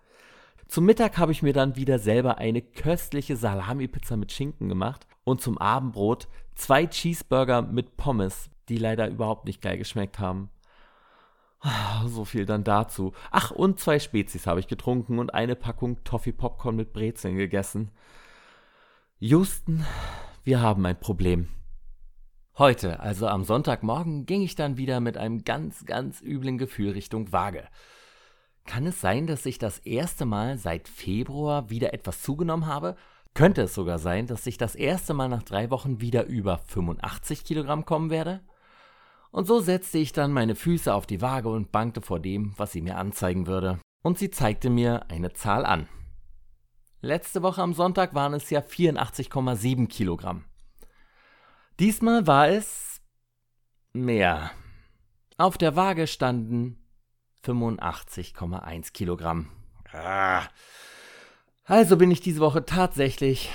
Zum Mittag habe ich mir dann wieder selber eine köstliche Salami-Pizza mit Schinken gemacht und zum Abendbrot zwei Cheeseburger mit Pommes, die leider überhaupt nicht geil geschmeckt haben. Ah, so viel dann dazu. Ach, und zwei Spezies habe ich getrunken und eine Packung Toffee Popcorn mit Brezeln gegessen. Houston, wir haben ein Problem. Heute, also am Sonntagmorgen, ging ich dann wieder mit einem ganz, ganz üblen Gefühl Richtung Waage. Kann es sein, dass ich das erste Mal seit Februar wieder etwas zugenommen habe? Könnte es sogar sein, dass ich das erste Mal nach drei Wochen wieder über 85 Kilogramm kommen werde? Und so setzte ich dann meine Füße auf die Waage und bangte vor dem, was sie mir anzeigen würde. Und sie zeigte mir eine Zahl an. Letzte Woche am Sonntag waren es ja 84,7 Kilogramm. Diesmal war es mehr. Auf der Waage standen 85,1 Kilogramm. Ah. Also bin ich diese Woche tatsächlich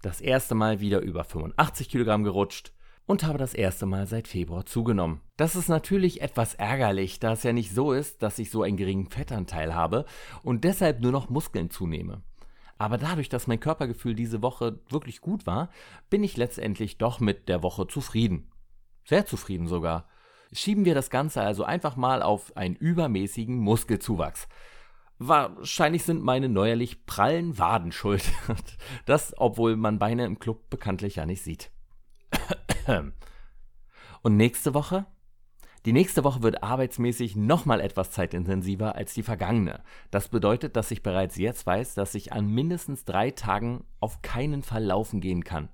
das erste Mal wieder über 85 Kilogramm gerutscht und habe das erste Mal seit Februar zugenommen. Das ist natürlich etwas ärgerlich, da es ja nicht so ist, dass ich so einen geringen Fettanteil habe und deshalb nur noch Muskeln zunehme. Aber dadurch, dass mein Körpergefühl diese Woche wirklich gut war, bin ich letztendlich doch mit der Woche zufrieden. Sehr zufrieden sogar. Schieben wir das Ganze also einfach mal auf einen übermäßigen Muskelzuwachs. Wahrscheinlich sind meine neuerlich prallen Waden schuld. Das, obwohl man Beine im Club bekanntlich ja nicht sieht. Und nächste Woche? Die nächste Woche wird arbeitsmäßig nochmal etwas zeitintensiver als die vergangene. Das bedeutet, dass ich bereits jetzt weiß, dass ich an mindestens drei Tagen auf keinen Fall laufen gehen kann.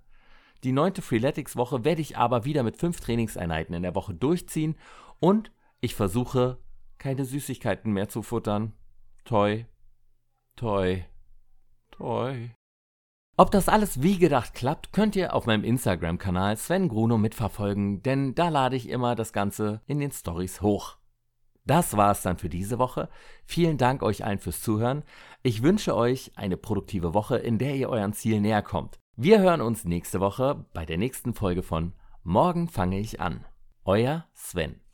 Die neunte Freeletics-Woche werde ich aber wieder mit fünf Trainingseinheiten in der Woche durchziehen und ich versuche, keine Süßigkeiten mehr zu futtern. Toi, toi, toi. Ob das alles wie gedacht klappt, könnt ihr auf meinem Instagram-Kanal Sven Gruno mitverfolgen, denn da lade ich immer das Ganze in den Stories hoch. Das war es dann für diese Woche. Vielen Dank euch allen fürs Zuhören. Ich wünsche euch eine produktive Woche, in der ihr euren Ziel näher kommt. Wir hören uns nächste Woche bei der nächsten Folge von Morgen fange ich an. Euer Sven.